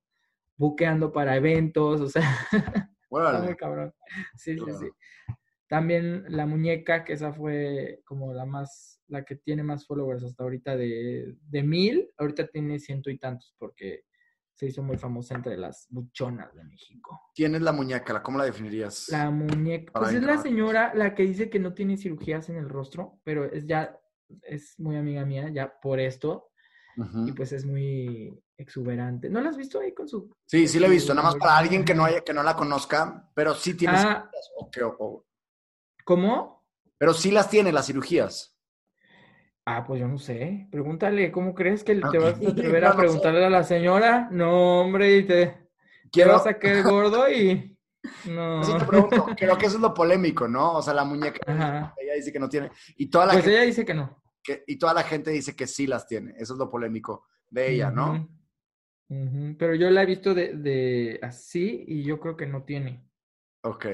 buqueando para eventos, o sea, está muy cabrón. Sí, sí, sí. También la muñeca, que esa fue como la más, la que tiene más followers hasta ahorita de, de mil, ahorita tiene ciento y tantos porque se hizo muy famosa entre las buchonas de México. ¿Quién es la muñeca? ¿Cómo la definirías? La muñeca, pues es la señora la que dice que no tiene cirugías en el rostro, pero es ya, es muy amiga mía, ya por esto, y pues es muy exuberante. ¿No la has visto ahí con su...? Sí, sí la he visto, nada más para alguien que no, haya, que no la conozca, pero sí tiene ah, ¿Cómo? Pero sí las tiene las cirugías. Ah, pues yo no sé. Pregúntale, ¿cómo crees que te vas a atrever a preguntarle a la señora? No, hombre, y te, Quiero... vas a quedar gordo y... No. Eso te pregunto, creo que eso es lo polémico, ¿no? O sea, la muñeca, ella dice que no tiene. Y toda la pues ella dice que no y toda la gente dice que sí las tiene. Eso es lo polémico de ella, ¿no? Pero yo la he visto de, así y yo creo que no tiene. Ok.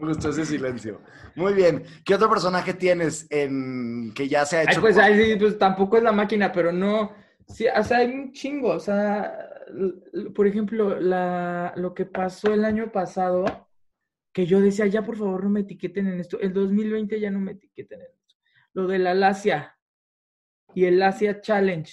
Me gustó ese silencio. Muy bien. ¿Qué otro personaje tienes en que ya se ha hecho? pues, pues tampoco es la máquina, pero no. Sí, o sea, hay un chingo. O sea, por ejemplo, la, lo que pasó el año pasado que yo decía, ya por favor no me etiqueten en esto. El 2020 ya no me etiqueten en esto. Lo de la Lacia y el Lacia Challenge.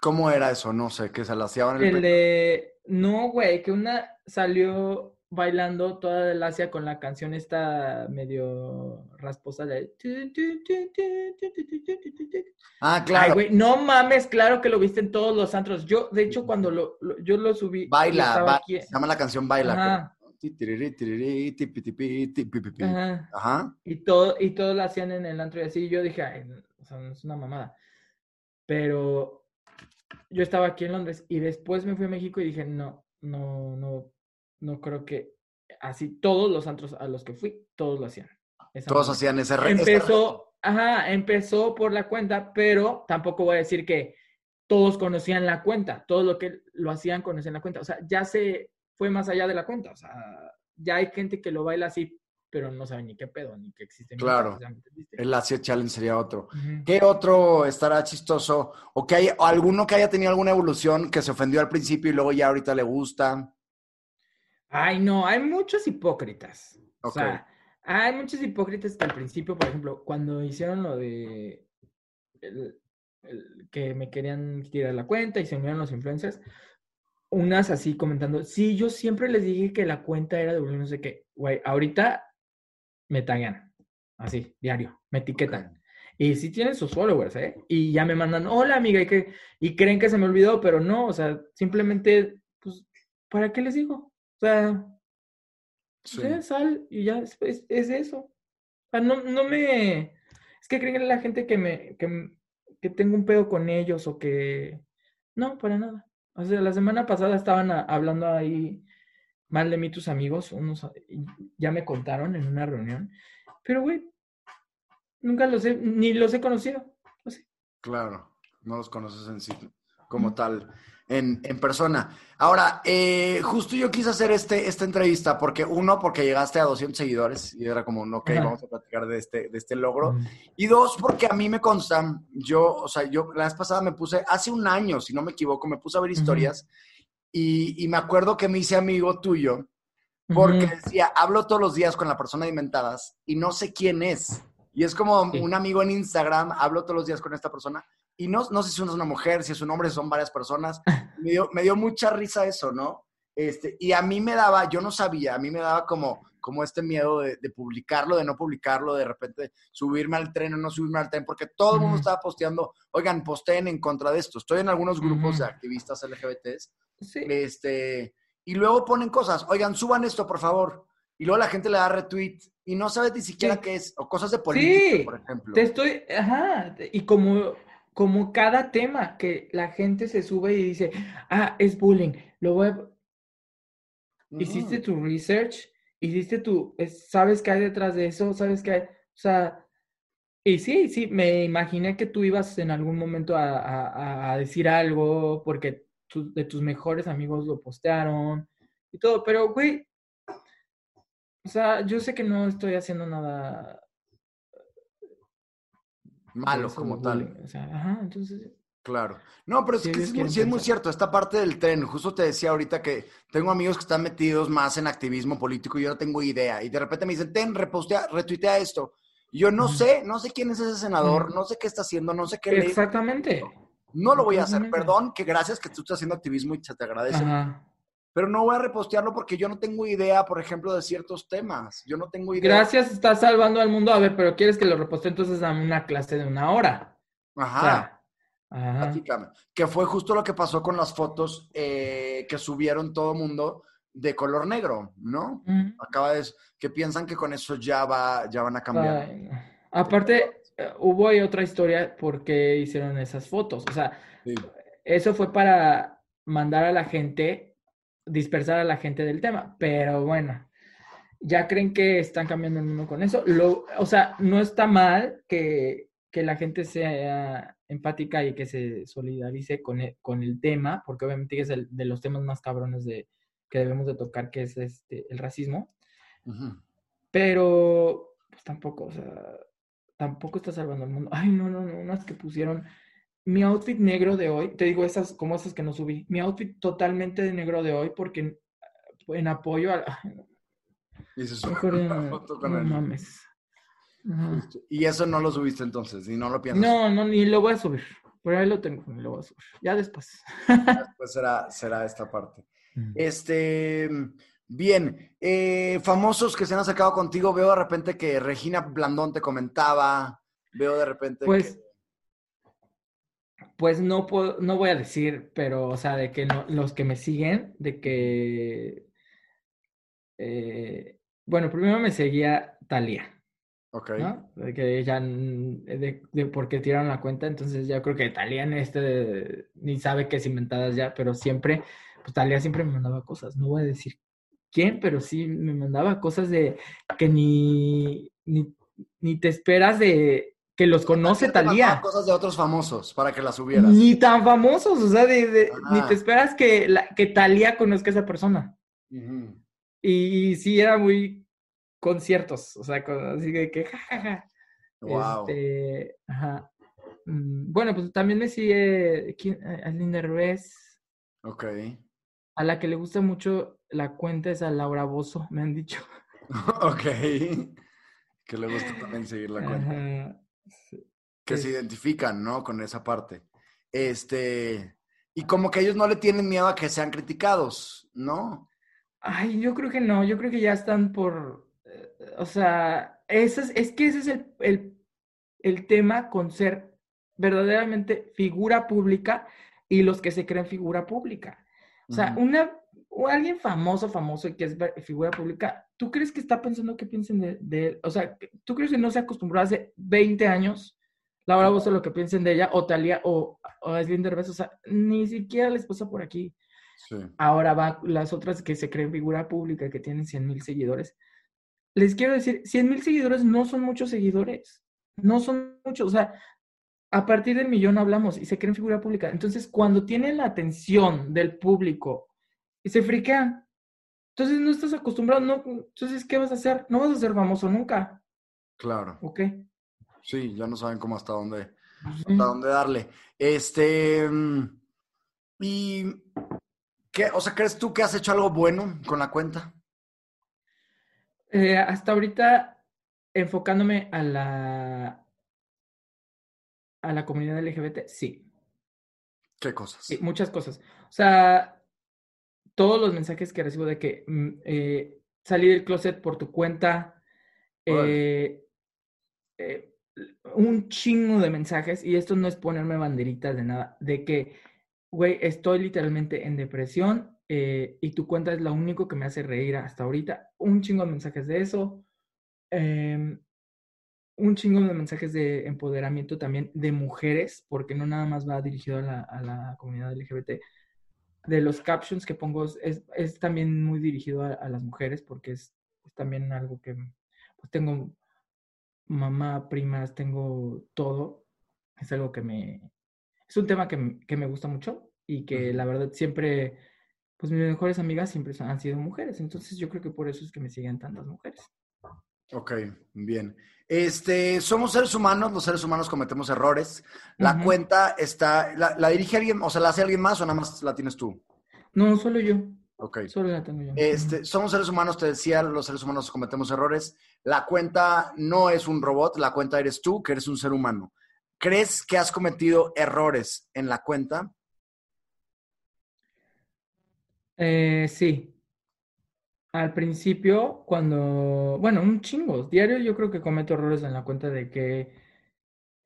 ¿Cómo era eso? No sé, que se laciaban el... el de... No, güey, que una salió bailando toda de Lacia con la canción esta medio rasposa de... Ah, claro. güey, no mames, claro que lo viste en todos los antros. Yo, de hecho, cuando lo, yo lo subí... Baila, se llama la canción Baila. Ajá. Y todo, y todo lo hacían en el antro y así. yo dije, es una mamada. Pero yo estaba aquí en Londres y después me fui a México y dije, no, no, no, no creo que así todos los antros a los que fui, todos lo hacían. todos hacían ese reto. Empezó, ajá, empezó por la cuenta, pero tampoco voy a decir que todos conocían la cuenta, todo lo que lo hacían conocían la cuenta. O sea, ya se fue más allá de la cuenta. O sea, ya hay gente que lo baila así, pero no sabe ni qué pedo, ni que existe. Claro. el Asia Challenge sería otro. ¿Qué otro estará chistoso? ¿O que hay alguno que haya tenido alguna evolución que se ofendió al principio y luego ya ahorita le gusta? Ay, no, hay muchos hipócritas. O sea, hay muchos hipócritas que al principio, por ejemplo, cuando hicieron lo de que me querían tirar la cuenta y se unieron los influencers, unas así comentando, sí, yo siempre les dije que la cuenta era de no sé qué, güey, ahorita me taguean, así, diario, me etiquetan. Y sí tienen sus followers, ¿eh? Y ya me mandan, hola amiga, y, que, y creen que se me olvidó, pero no, o sea, simplemente, pues, ¿para qué les digo? O sea, sí. sal y ya, es, es, eso. O sea, no, no me... Es que creen la gente que me, que, que tengo un pedo con ellos o que... No, para nada. O sea, la semana pasada estaban hablando ahí mal de mí tus amigos, unos ya me contaron en una reunión, pero güey, nunca los he, ni los he conocido. Claro, no los conoces en sí como tal en, persona. Ahora, eh, justo yo quise hacer este, esta entrevista porque, uno, porque llegaste a 200 seguidores y era como, ok, vamos a platicar de este, de este logro. Y dos, porque a mí me consta, yo, o sea, yo la vez pasada me puse, hace un año, si no me equivoco, me puse a ver historias y, me acuerdo que me hice amigo tuyo porque decía, hablo todos los días con la persona de Inventadas y no sé quién es. Y es como un amigo en Instagram, hablo todos los días con esta persona y no, no sé si uno es una mujer, si es un hombre, si son varias personas. Me dio, me dio mucha risa eso, ¿no? Este, y a mí me daba, yo no sabía, a mí me daba como, como este miedo de, publicarlo, de no publicarlo, de repente subirme al tren o no subirme al tren, porque todo el mundo estaba posteando, oigan, posteen en contra de esto. Estoy en algunos grupos de activistas LGBTs. Sí. Este, y luego ponen cosas, oigan, suban esto, por favor. Y luego la gente le da retweet y no sabes ni siquiera qué es, o cosas de política, por ejemplo. Te estoy, ajá, y como como cada tema que la gente se sube y dice, ah, es bullying, lo voy Hiciste tu research, hiciste tu, sabes qué hay detrás de eso, sabes qué hay, o sea, y sí, sí, me imaginé que tú ibas en algún momento a, decir algo porque de tus mejores amigos lo postearon y todo, pero, güey, o sea, yo sé que no estoy haciendo nada malo como tal. O sea, ajá, entonces... Claro. No, pero es que sí, es muy cierto, esta parte del tren, justo te decía ahorita que tengo amigos que están metidos más en activismo político y yo no tengo idea. Y de repente me dicen, ten, repostea, retuitea esto. Y yo no sé, no sé quién es ese senador, no sé qué está haciendo, no sé qué Exactamente. No lo voy a hacer, perdón, que gracias que tú estás haciendo activismo y se te agradece. Ajá pero no voy a repostearlo porque yo no tengo idea, por ejemplo, de ciertos temas. Yo no tengo idea. Gracias, estás salvando al mundo. A ver, pero quieres que lo repostee entonces a una clase de una hora. Ajá. ajá. Que fue justo lo que pasó con las fotos eh, que subieron todo el mundo de color negro, ¿no? Acaba de que piensan que con eso ya va, ya van a cambiar. Aparte, eh, hubo ahí otra historia porque hicieron esas fotos. O sea, eso fue para mandar a la gente dispersar a la gente del tema, pero bueno, ya creen que están cambiando el mundo con eso. Lo, o sea, no está mal que, la gente sea empática y que se solidarice con el, con el tema, porque obviamente es el, de los temas más cabrones de, que debemos de tocar, que es este, el racismo. Pero, pues tampoco, o sea, tampoco está salvando el mundo. Ay, no, no, no, unas que pusieron mi outfit negro de hoy, te digo esas como esas que no subí, mi outfit totalmente de negro de hoy porque en, apoyo a... Y no, mames. Y eso no lo subiste entonces, y no lo piensas. No, no, ni lo voy a subir. Por ahí lo tengo, ni lo voy a subir. Ya después. Después será, será esta parte. Mm. Este, bien, eh, famosos que se han sacado contigo, veo de repente que Regina Blandón te comentaba, veo de repente pues, pues no puedo, no voy a decir, pero, o sea, de que no, los que me siguen, de que, eh, bueno, primero me seguía Talía. Ok. ¿no? De que ella, de, de, porque tiraron la cuenta, entonces ya creo que Talía en este, ni sabe qué es inventadas ya, pero siempre, pues Talía siempre me mandaba cosas, no voy a decir quién, pero sí me mandaba cosas de que ni, ni, ni te esperas de, que los conoce Talía. Cosas de otros famosos para que las subieras. Ni tan famosos, o sea, ni te esperas que, la, que Talía conozca a esa persona. y, sí, era muy conciertos, o sea, así de que jajaja. Wow. Este, ajá. Mm, bueno, pues también me sigue a Linda Ruiz. Ok. A la que le gusta mucho la cuenta es a Laura Bozo, me han dicho. ok. Que le gusta también seguir la cuenta que se identifican, ¿no? Con esa parte. Este, y como que ellos no le tienen miedo a que sean criticados, ¿no? Ay, yo creo que no, yo creo que ya están por, eh, o sea, eso es, es que ese es el, el, tema con ser verdaderamente figura pública y los que se creen figura pública. O sea, una, o alguien famoso, famoso y que es figura pública, ¿tú crees que está pensando que piensen de, él? O sea, ¿tú crees que no se acostumbró hace 20 años Laura Bozo lo que piensen de ella, o Talia, o, o es bien Derbez, o sea, ni siquiera les pasa por aquí. Sí. Ahora va las otras que se creen figura pública, que tienen 100 mil seguidores. Les quiero decir, 100 mil seguidores no son muchos seguidores. No son muchos. O sea, a partir del millón hablamos y se creen figura pública. Entonces, cuando tienen la atención del público y se friquean, entonces no estás acostumbrado, no, entonces, ¿qué vas a hacer? No vas a ser famoso nunca. Claro. ¿Ok? Sí, ya no saben cómo hasta dónde, hasta dónde darle. Este. mm, Y. ¿Qué? O sea, ¿crees tú que has hecho algo bueno con la cuenta? Eh, hasta ahorita, enfocándome a la, a la comunidad LGBT, sí. ¿Qué cosas? Sí, muchas cosas. O sea, todos los mensajes que recibo de que mm, eh, salí del closet por tu cuenta, eh, eh, un chingo de mensajes, y esto no es ponerme banderitas de nada, de que, güey, estoy literalmente en depresión eh, y tu cuenta es lo único que me hace reír hasta ahorita. Un chingo de mensajes de eso. em, un chingo de mensajes de empoderamiento también de mujeres, porque no nada más va dirigido a la, a la comunidad LGBT. De los captions que pongo es, es- también muy dirigido a, a las mujeres, porque es, es también algo que pues tengo mamá, primas, tengo todo. Es algo que me... Es un tema que, que me gusta mucho y que la verdad siempre, pues mis mejores amigas siempre han sido mujeres. Entonces yo creo que por eso es que me siguen tantas mujeres. Ok, bien. Este, somos seres humanos, los seres humanos cometemos errores. La cuenta está, la, la dirige alguien, o sea, la hace alguien más o nada más la tienes tú? No, solo yo. Ok. Solo la tengo yo. Este, somos seres humanos, te decía, los seres humanos cometemos errores. La cuenta no es un robot, la cuenta eres tú, que eres un ser humano. ¿Crees que has cometido errores en la cuenta? Eh, sí. Al principio, cuando, bueno, un chingo. Diario yo creo que cometo errores en la cuenta de que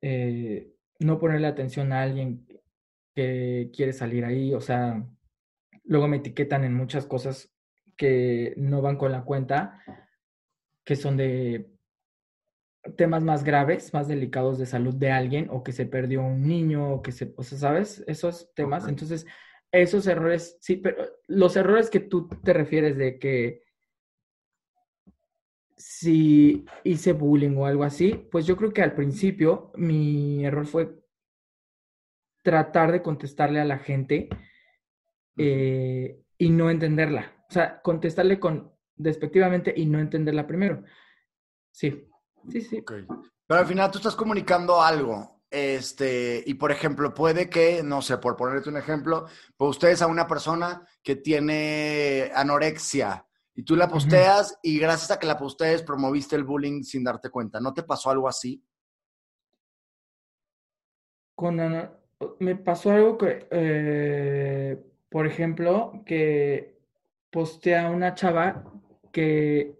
eh, no ponerle atención a alguien que quiere salir ahí. O sea, luego me etiquetan en muchas cosas que no van con la cuenta, que son de temas más graves, más delicados de salud de alguien, o que se perdió un niño, o que se, o sea, ¿sabes? Esos temas. Entonces, esos errores, sí, pero los errores que tú te refieres de que si hice bullying o algo así, pues yo creo que al principio mi error fue tratar de contestarle a la gente eh, y no entenderla. O sea, contestarle con despectivamente y no entenderla primero. Sí, sí, sí. Pero al final tú estás comunicando algo. Este, y por ejemplo, puede que, no sé, por ponerte un ejemplo, pues ustedes a una persona que tiene anorexia y tú la posteas y gracias a que la postees promoviste el bullying sin darte cuenta. ¿No te pasó algo así? Con Ana- me pasó algo que, eh, por ejemplo, que posté a una chava que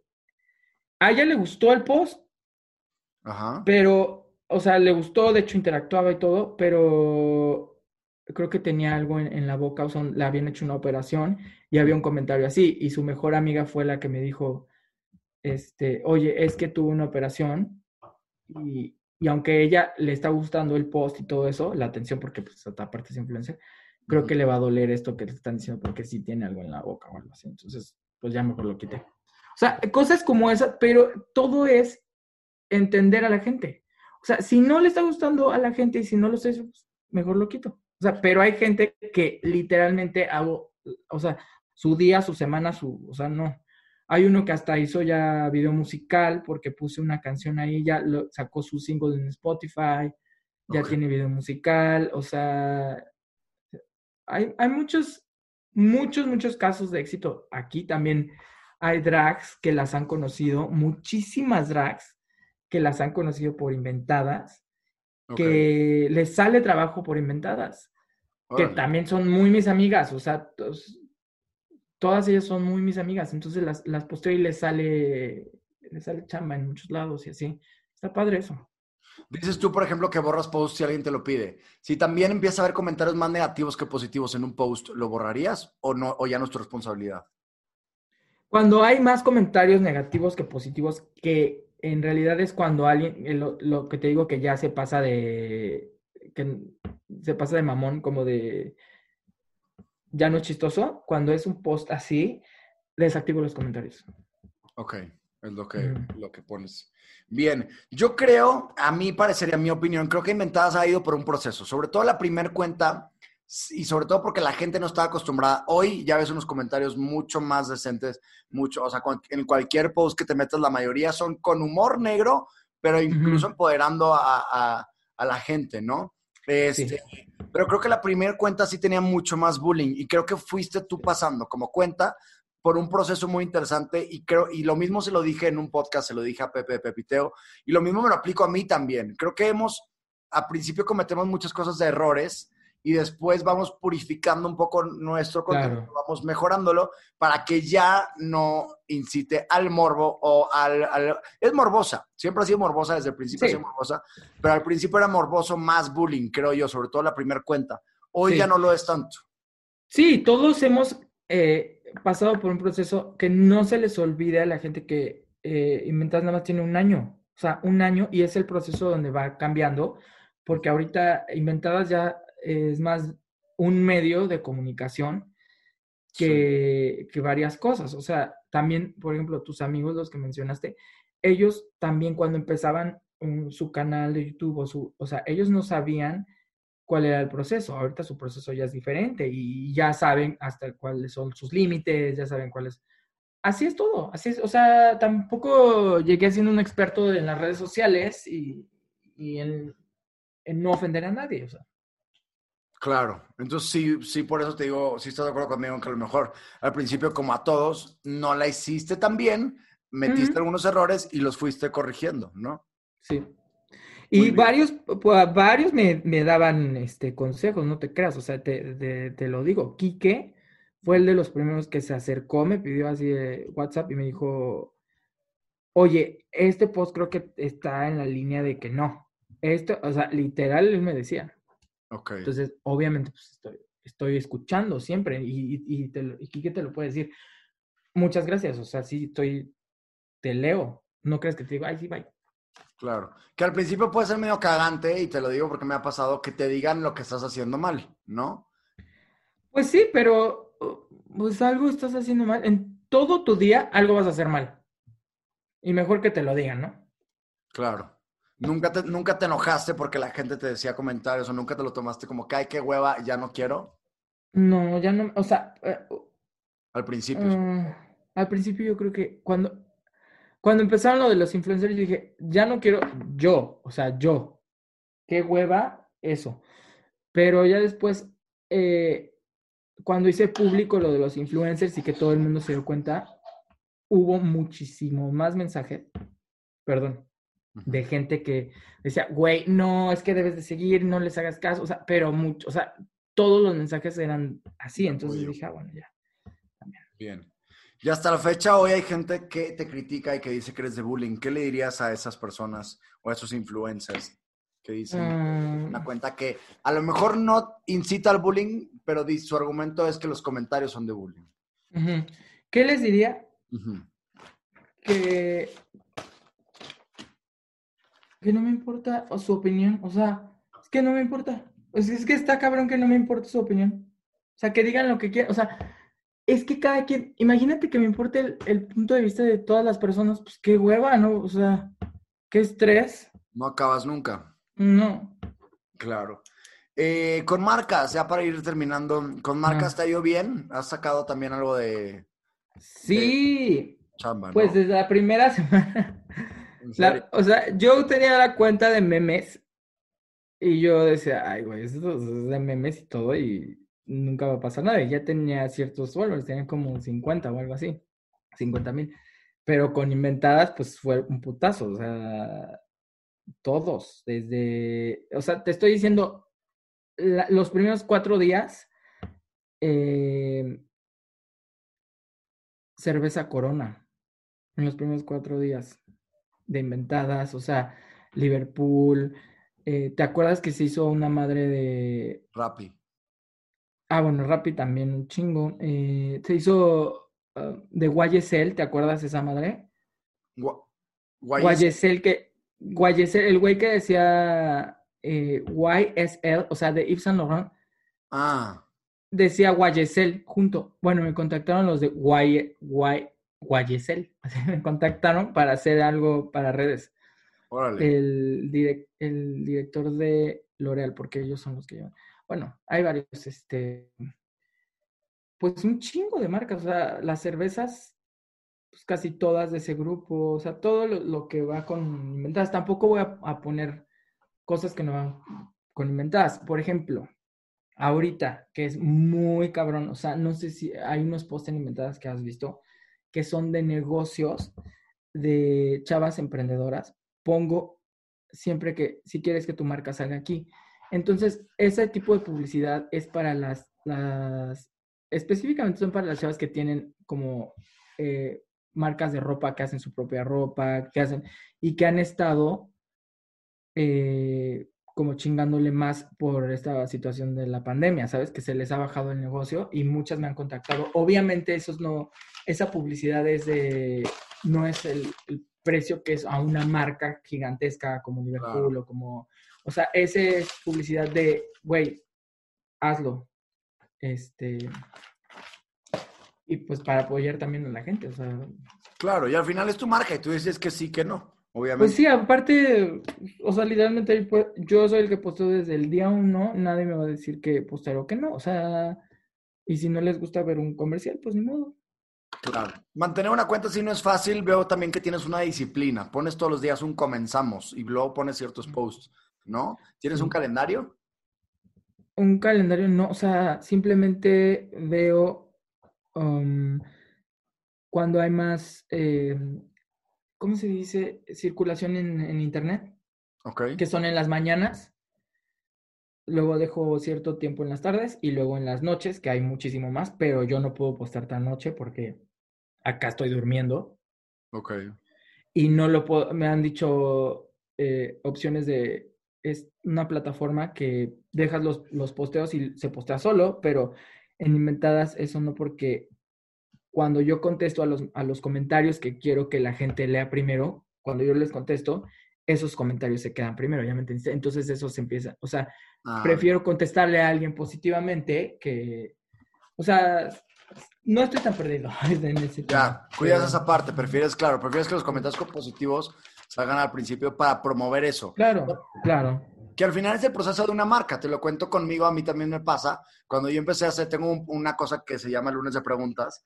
a ella le gustó el post, Ajá. pero, o sea, le gustó, de hecho interactuaba y todo, pero creo que tenía algo en, en la boca, o sea, le habían hecho una operación y había un comentario así, y su mejor amiga fue la que me dijo, este, oye, es que tuvo una operación y, y aunque ella le está gustando el post y todo eso, la atención, porque pues aparte es influencer, creo que le va a doler esto que le están diciendo porque sí tiene algo en la boca o algo así. Entonces, pues ya mejor lo quité. O sea, cosas como esas, pero todo es entender a la gente. O sea, si no le está gustando a la gente y si no lo sé, pues, mejor lo quito. O sea, pero hay gente que literalmente hago, o sea, su día, su semana, su, o sea, no. Hay uno que hasta hizo ya video musical porque puse una canción ahí, ya lo, sacó su single en Spotify, ya tiene video musical, o sea, hay, hay muchos, muchos, muchos casos de éxito. Aquí también hay drags que las han conocido, muchísimas drags que las han conocido por inventadas, que les sale trabajo por inventadas, que también son muy mis amigas, o sea, tos- todas ellas son muy mis amigas, entonces las, las posteo y les sale, les sale chamba en muchos lados y así. Está padre eso. Dices tú, por ejemplo, que borras post si alguien te lo pide. Si también empieza a haber comentarios más negativos que positivos en un post, ¿lo borrarías o no o ya no es tu responsabilidad? Cuando hay más comentarios negativos que positivos que en realidad es cuando alguien, eh, lo, lo que te digo que ya se pasa de, que se pasa de mamón, como de, ya no es chistoso, cuando es un post así, desactivo los comentarios. Ok, es lo que, lo que pones. Bien, yo creo, a mí parecería mi opinión, creo que Inventadas ha ido por un proceso, sobre todo la primera cuenta y sobre todo porque la gente no está acostumbrada. Hoy ya ves unos comentarios mucho más decentes, mucho, o sea, en cualquier post que te metas, la mayoría son con humor negro, pero incluso empoderando a, la gente, ¿no? Este, Pero creo que la primera cuenta sí tenía mucho más bullying y creo que fuiste tú pasando como cuenta por un proceso muy interesante y creo, y lo mismo se lo dije en un podcast, se lo dije a Pepe Pepiteo, y lo mismo me lo aplico a mí también. Creo que hemos, a principio cometemos muchas cosas de errores, y después vamos purificando un poco nuestro contenido, vamos mejorándolo para que ya no incite al morbo o al, Es morbosa, siempre ha sido morbosa, desde el principio ha sido morbosa, pero al principio era morboso más bullying, creo yo, sobre todo la primera cuenta. Hoy ya no lo es tanto. Sí, todos hemos eh, pasado por un proceso que no se les olvide a la gente que eh, Inventas nada más tiene un año, o sea, un año y es el proceso donde va cambiando, porque ahorita Inventadas ya es más un medio de comunicación que, varias cosas. O sea, también, por ejemplo, tus amigos, los que mencionaste, ellos también cuando empezaban su canal de YouTube o su, o sea, ellos no sabían cuál era el proceso. Ahorita su proceso ya es diferente y ya saben hasta cuáles son sus límites, ya saben cuáles. Así es todo, así es. O sea, tampoco llegué siendo un experto en las redes sociales y, en, en, no ofender a nadie. O sea. Claro, entonces sí, sí, por eso te digo, sí estás de acuerdo conmigo que a lo mejor al principio, como a todos, no la hiciste tan bien, metiste algunos errores y los fuiste corrigiendo, ¿no? Sí. Y varios, pues, varios me, daban este consejos, no te creas, o sea, te, te, lo digo. Quique fue el de los primeros que se acercó, me pidió así de WhatsApp y me dijo, oye, este post creo que está en la línea de que no. Esto, o sea, literal, él me decía, entonces, obviamente, pues estoy, estoy escuchando siempre y, y, te, y te lo puede decir. Muchas gracias, o sea, sí, estoy, te leo. No crees que te digo, ay, sí, bye. Claro. Que al principio puede ser medio cagante, y te lo digo porque me ha pasado, que te digan lo que estás haciendo mal, ¿no? Pues sí, pero pues algo estás haciendo mal. En todo tu día algo vas a hacer mal. Y mejor que te lo digan, ¿no? Claro. ¿Nunca te, ¿Nunca te enojaste porque la gente te decía comentarios o nunca te lo tomaste como que, ay, qué hueva, ya no quiero? No, ya no, o sea... Eh, al principio. Mm, al principio yo creo que cuando, cuando empezaron lo de los influencers, yo dije, ya no quiero, yo, o sea, yo, qué hueva eso. Pero ya después, eh, cuando hice público lo de los influencers y que todo el mundo se dio cuenta, hubo muchísimo más mensajes, perdón, de gente que decía, güey, no, es que debes de seguir, no les hagas caso, o sea, pero mucho, o sea, todos los mensajes eran así, entonces dije, ah, bueno, ya. Bien. Y hasta la fecha hoy hay gente que te critica y que dice que eres de bullying. ¿Qué le dirías a esas personas o a esos influencers que dicen una mm. cuenta que a lo mejor no incita al bullying, pero su argumento es que los comentarios son de bullying? ¿Qué les diría? Que que no me importa su opinión, o sea, es que no me importa. Es, que está cabrón que no me importa su opinión. O sea, que digan lo que quieran, o sea, es que cada quien, imagínate que me importe el, punto de vista de todas las personas, pues qué hueva, ¿no? O sea, qué estrés. No acabas nunca. No. Claro. Eh, con marcas, ya para ir terminando, ¿con marcas te ha ido bien? ¿Has sacado también algo de... Sí. chamba, Pues desde la primera semana o sea, yo tenía la cuenta de memes y yo decía, ay, güey, esto es de memes y todo y nunca va a pasar nada. Y ya tenía ciertos followers, tenía como 50 o algo así, 50 mil. Pero con inventadas, pues fue un putazo, o sea, todos, desde, o sea, te estoy diciendo, los primeros cuatro días, eh, cerveza corona, en los primeros cuatro días de inventadas, o sea, Liverpool. Eh, ¿Te acuerdas que se hizo una madre de. Rappi. Ah, bueno, Rappi también, un chingo. Eh, se hizo uh, de YSL, ¿te acuerdas esa madre? Guayesel, que, Guayesel, el güey que decía eh, YSL, o sea, de Yves Saint Laurent. Ah. Decía Guayesel junto. Bueno, me contactaron los de Guay, Guay, Guayesel. me contactaron para hacer algo para redes. Órale. El, el director de L'Oreal, porque ellos son los que llevan. Bueno, hay varios, este, pues un chingo de marcas, o sea, las cervezas, pues casi todas de ese grupo, o sea, todo lo, que va con inventadas. Tampoco voy a, poner cosas que no van con inventadas. Por ejemplo, ahorita, que es muy cabrón, o sea, no sé si hay unos posts en inventadas que has visto que son de negocios de chavas emprendedoras. Pongo siempre que, si quieres que tu marca salga aquí. Entonces, ese tipo de publicidad es para las, las específicamente son para las chavas que tienen como eh, marcas de ropa, que hacen su propia ropa, que hacen, y que han estado eh, como chingándole más por esta situación de la pandemia, ¿sabes? Que se les ha bajado el negocio y muchas me han contactado. Obviamente, esos no, esa publicidad es de, no es el, precio que es a una marca gigantesca como Liverpool o como, o sea, esa es publicidad de, güey, hazlo, este, y pues para apoyar también a la gente, o sea. Claro, y al final es tu marca y tú dices que sí, que no, obviamente. Pues sí, aparte, o sea, literalmente yo soy el que posteo desde el día uno, nadie me va a decir que postar o que no, o sea, y si no les gusta ver un comercial, pues ni modo. Claro. Mantener una cuenta si no es fácil, veo también que tienes una disciplina. Pones todos los días un comenzamos y luego pones ciertos posts, ¿no? ¿Tienes un calendario? Un calendario no, o sea, simplemente veo um, cuando hay más, eh, ¿cómo se dice? Circulación en, Internet. Ok. Que son en las mañanas. Luego dejo cierto tiempo en las tardes y luego en las noches, que hay muchísimo más, pero yo no puedo postar tan noche porque acá estoy durmiendo. Ok. Y no lo puedo, me han dicho eh, opciones de, es una plataforma que dejas los, los posteos y se postea solo, pero en Inventadas eso no porque cuando yo contesto a los, a los comentarios que quiero que la gente lea primero, cuando yo les contesto, esos comentarios se quedan primero, ¿ya me entendiste? Entonces eso se empieza, o sea, ah. prefiero contestarle a alguien positivamente que, o sea, no estoy tan perdido en ese Ya, cuidas esa parte, prefieres, claro, prefieres que los comentarios positivos salgan al principio para promover eso. Claro, claro que al final es el proceso de una marca. Te lo cuento conmigo, a mí también me pasa. Cuando yo empecé a hacer, tengo una cosa que se llama lunes de preguntas,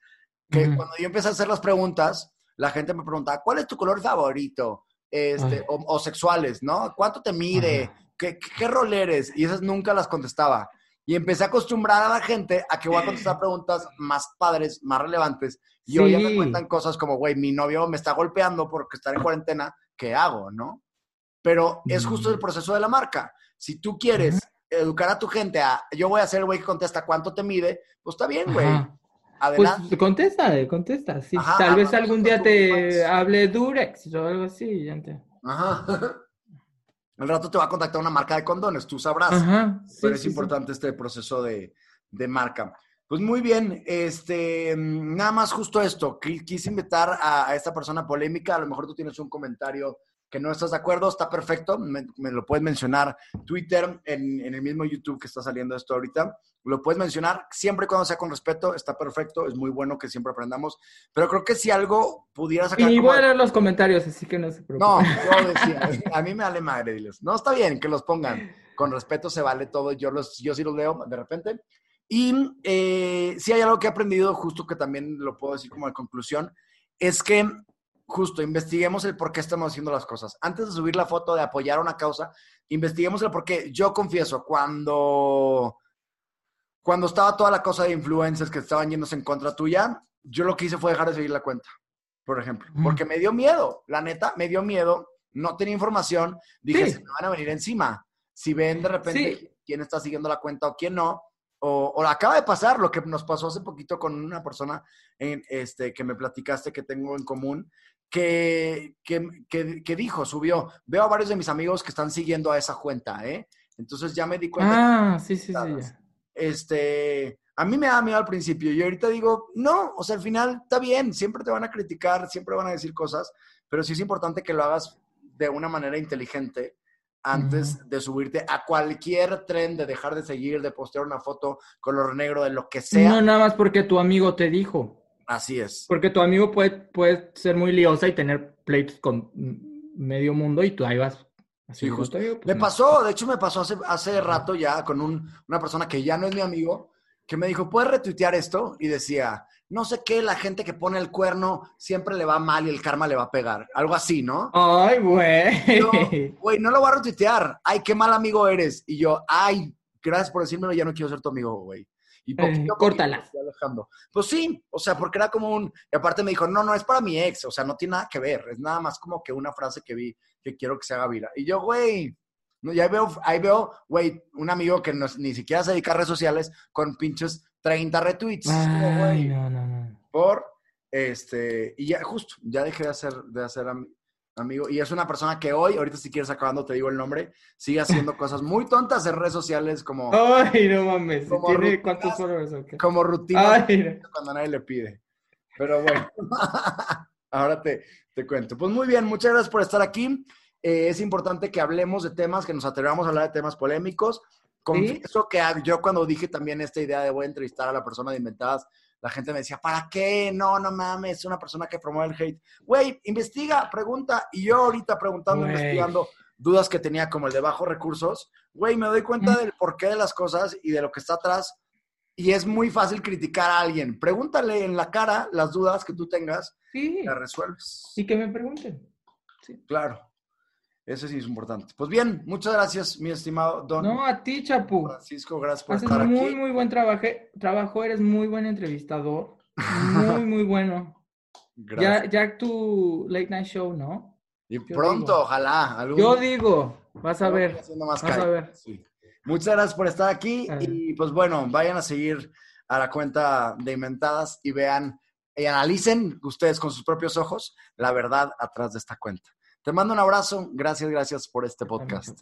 que cuando yo empecé a hacer las preguntas, la gente me preguntaba, ¿cuál es tu color favorito? Este, o, sexuales, ¿no? ¿Cuánto te mide? ¿Qué, ¿Qué, rol eres? Y esas nunca las contestaba. Y empecé a acostumbrar a la gente a que voy a contestar preguntas más padres, más relevantes. Y hoy ya me cuentan cosas como, güey, mi novio me está golpeando porque está en cuarentena, ¿qué hago, no? pero es justo el mm. proceso de la marca. Si tú quieres educar a tu gente a, yo voy a ser el güey que contesta cuánto te mide, pues está bien, güey. Adelante. Pues contesta, contesta. Sí, tal vez algún día te hable Durex o algo así. Ajá. Al rato te va a contactar una marca de condones, tú sabrás. Ajá. pero es importante este proceso de, de, marca. Pues muy bien, este, nada más justo esto. Quise invitar a, a, esta persona polémica. A lo mejor tú tienes un comentario que no estás de acuerdo, está perfecto, me, lo puedes mencionar Twitter, en, el mismo YouTube que está saliendo esto ahorita, lo puedes mencionar siempre y cuando sea con respeto, está perfecto, es muy bueno que siempre aprendamos, pero creo que si algo pudiera sacar... Y voy a leer los comentarios, así que no se preocupen. No, yo decía, a mí me vale madre, diles. No, está bien que los pongan, con respeto se vale todo, yo, los, yo sí los leo de repente. Y eh, si hay algo que he aprendido, justo que también lo puedo decir como de conclusión, es que justo, investiguemos el por qué estamos haciendo las cosas. Antes de subir la foto de apoyar una causa, investiguemos el por qué. Yo confieso, cuando, cuando estaba toda la cosa de influencers que estaban yéndose en contra tuya, yo lo que hice fue dejar de seguir la cuenta, por ejemplo, porque me dio miedo, la neta, me dio miedo, no tenía información, dije, se me van a venir encima. Si ven de repente quién está siguiendo la cuenta o quién no, o, o, acaba de pasar lo que nos pasó hace poquito con una persona en, este, que me platicaste que tengo en común, que, que, dijo, subió, veo a varios de mis amigos que están siguiendo a esa cuenta, ¿eh? Entonces ya me di cuenta. Ah, sí, sí, sí. Este, a mí me da miedo al principio y ahorita digo, no, o sea, al final está bien, siempre te van a criticar, siempre van a decir cosas, pero sí es importante que lo hagas de una manera inteligente antes de subirte a cualquier tren, de dejar de seguir, de postear una foto color negro, de lo que sea. No nada más porque tu amigo te dijo. Así es. Porque tu amigo puede, puede ser muy liosa y tener pleitos con medio mundo y tú ahí vas. Así Sí, justo. pues me no. pasó, de hecho me pasó hace, hace rato ya con un- una persona que ya no es mi amigo, que me dijo, ¿puedes retuitear esto? Y decía, no sé qué, la gente que pone el cuerno siempre le va mal y el karma le va a pegar. Algo así, ¿no? Ay, güey. Güey, no lo voy a retuitear. Ay, qué mal amigo eres. Y yo, ay, gracias por decírmelo, ya no quiero ser tu amigo, güey. Y poquito a poquito córtala. me fui alejando. Pues sí, o sea, porque era como un... Y aparte me dijo, no, no, es para mi ex, o sea, no tiene nada que ver, es nada más como que una frase que vi que quiero que se haga viral. Y yo, güey, no, ya veo, ahí veo, güey, un amigo que no, ni siquiera se dedica a redes sociales con pinches 30 retweets. Ay, güey, no, no, no. por este y ya justo ya dejé de hacer de hacer amigo y es una persona que hoy ahorita si quieres acabando te digo el nombre sigue haciendo cosas muy tontas en redes sociales como Ay, no mames. Como ¿Tiene rutinas. cuántos followers como rutina cuando nadie le pide pero bueno ahora te, te cuento. Pues muy bien muchas gracias por estar aquí. Eh, es importante que hablemos de temas que nos atrevamos a hablar de temas polémicos. Confieso que ah, yo cuando dije también esta idea de voy a entrevistar a la persona de inventadas la gente me decía, ¿para qué? No, no mames, es una persona que promueve el hate. Güey, investiga, pregunta. Y yo ahorita preguntando, investigando dudas que tenía como el de bajos recursos, güey, me doy cuenta del porqué de las cosas y de lo que está atrás. Y es muy fácil criticar a alguien. Pregúntale en la cara las dudas que tú tengas Sí. y las resuelves. Y que me pregunten. Claro. Eso sí es importante. Pues bien, muchas gracias, mi estimado Don No, a ti, Chapu. Francisco. Gracias por Haces estar muy, aquí. muy buen trabaje- trabajo. Eres muy buen entrevistador. Muy, muy bueno. Gracias. Ya, ya tu late night show, ¿no? y yo pronto, digo. ojalá. algún- Yo digo, vas a ver. haciendo más vas a ver. Sí. Muchas gracias por estar aquí Ah. y pues bueno, vayan a seguir a la cuenta de Inventadas y vean y analicen ustedes con sus propios ojos la verdad atrás de esta cuenta. Te mando un abrazo, gracias, gracias por este podcast.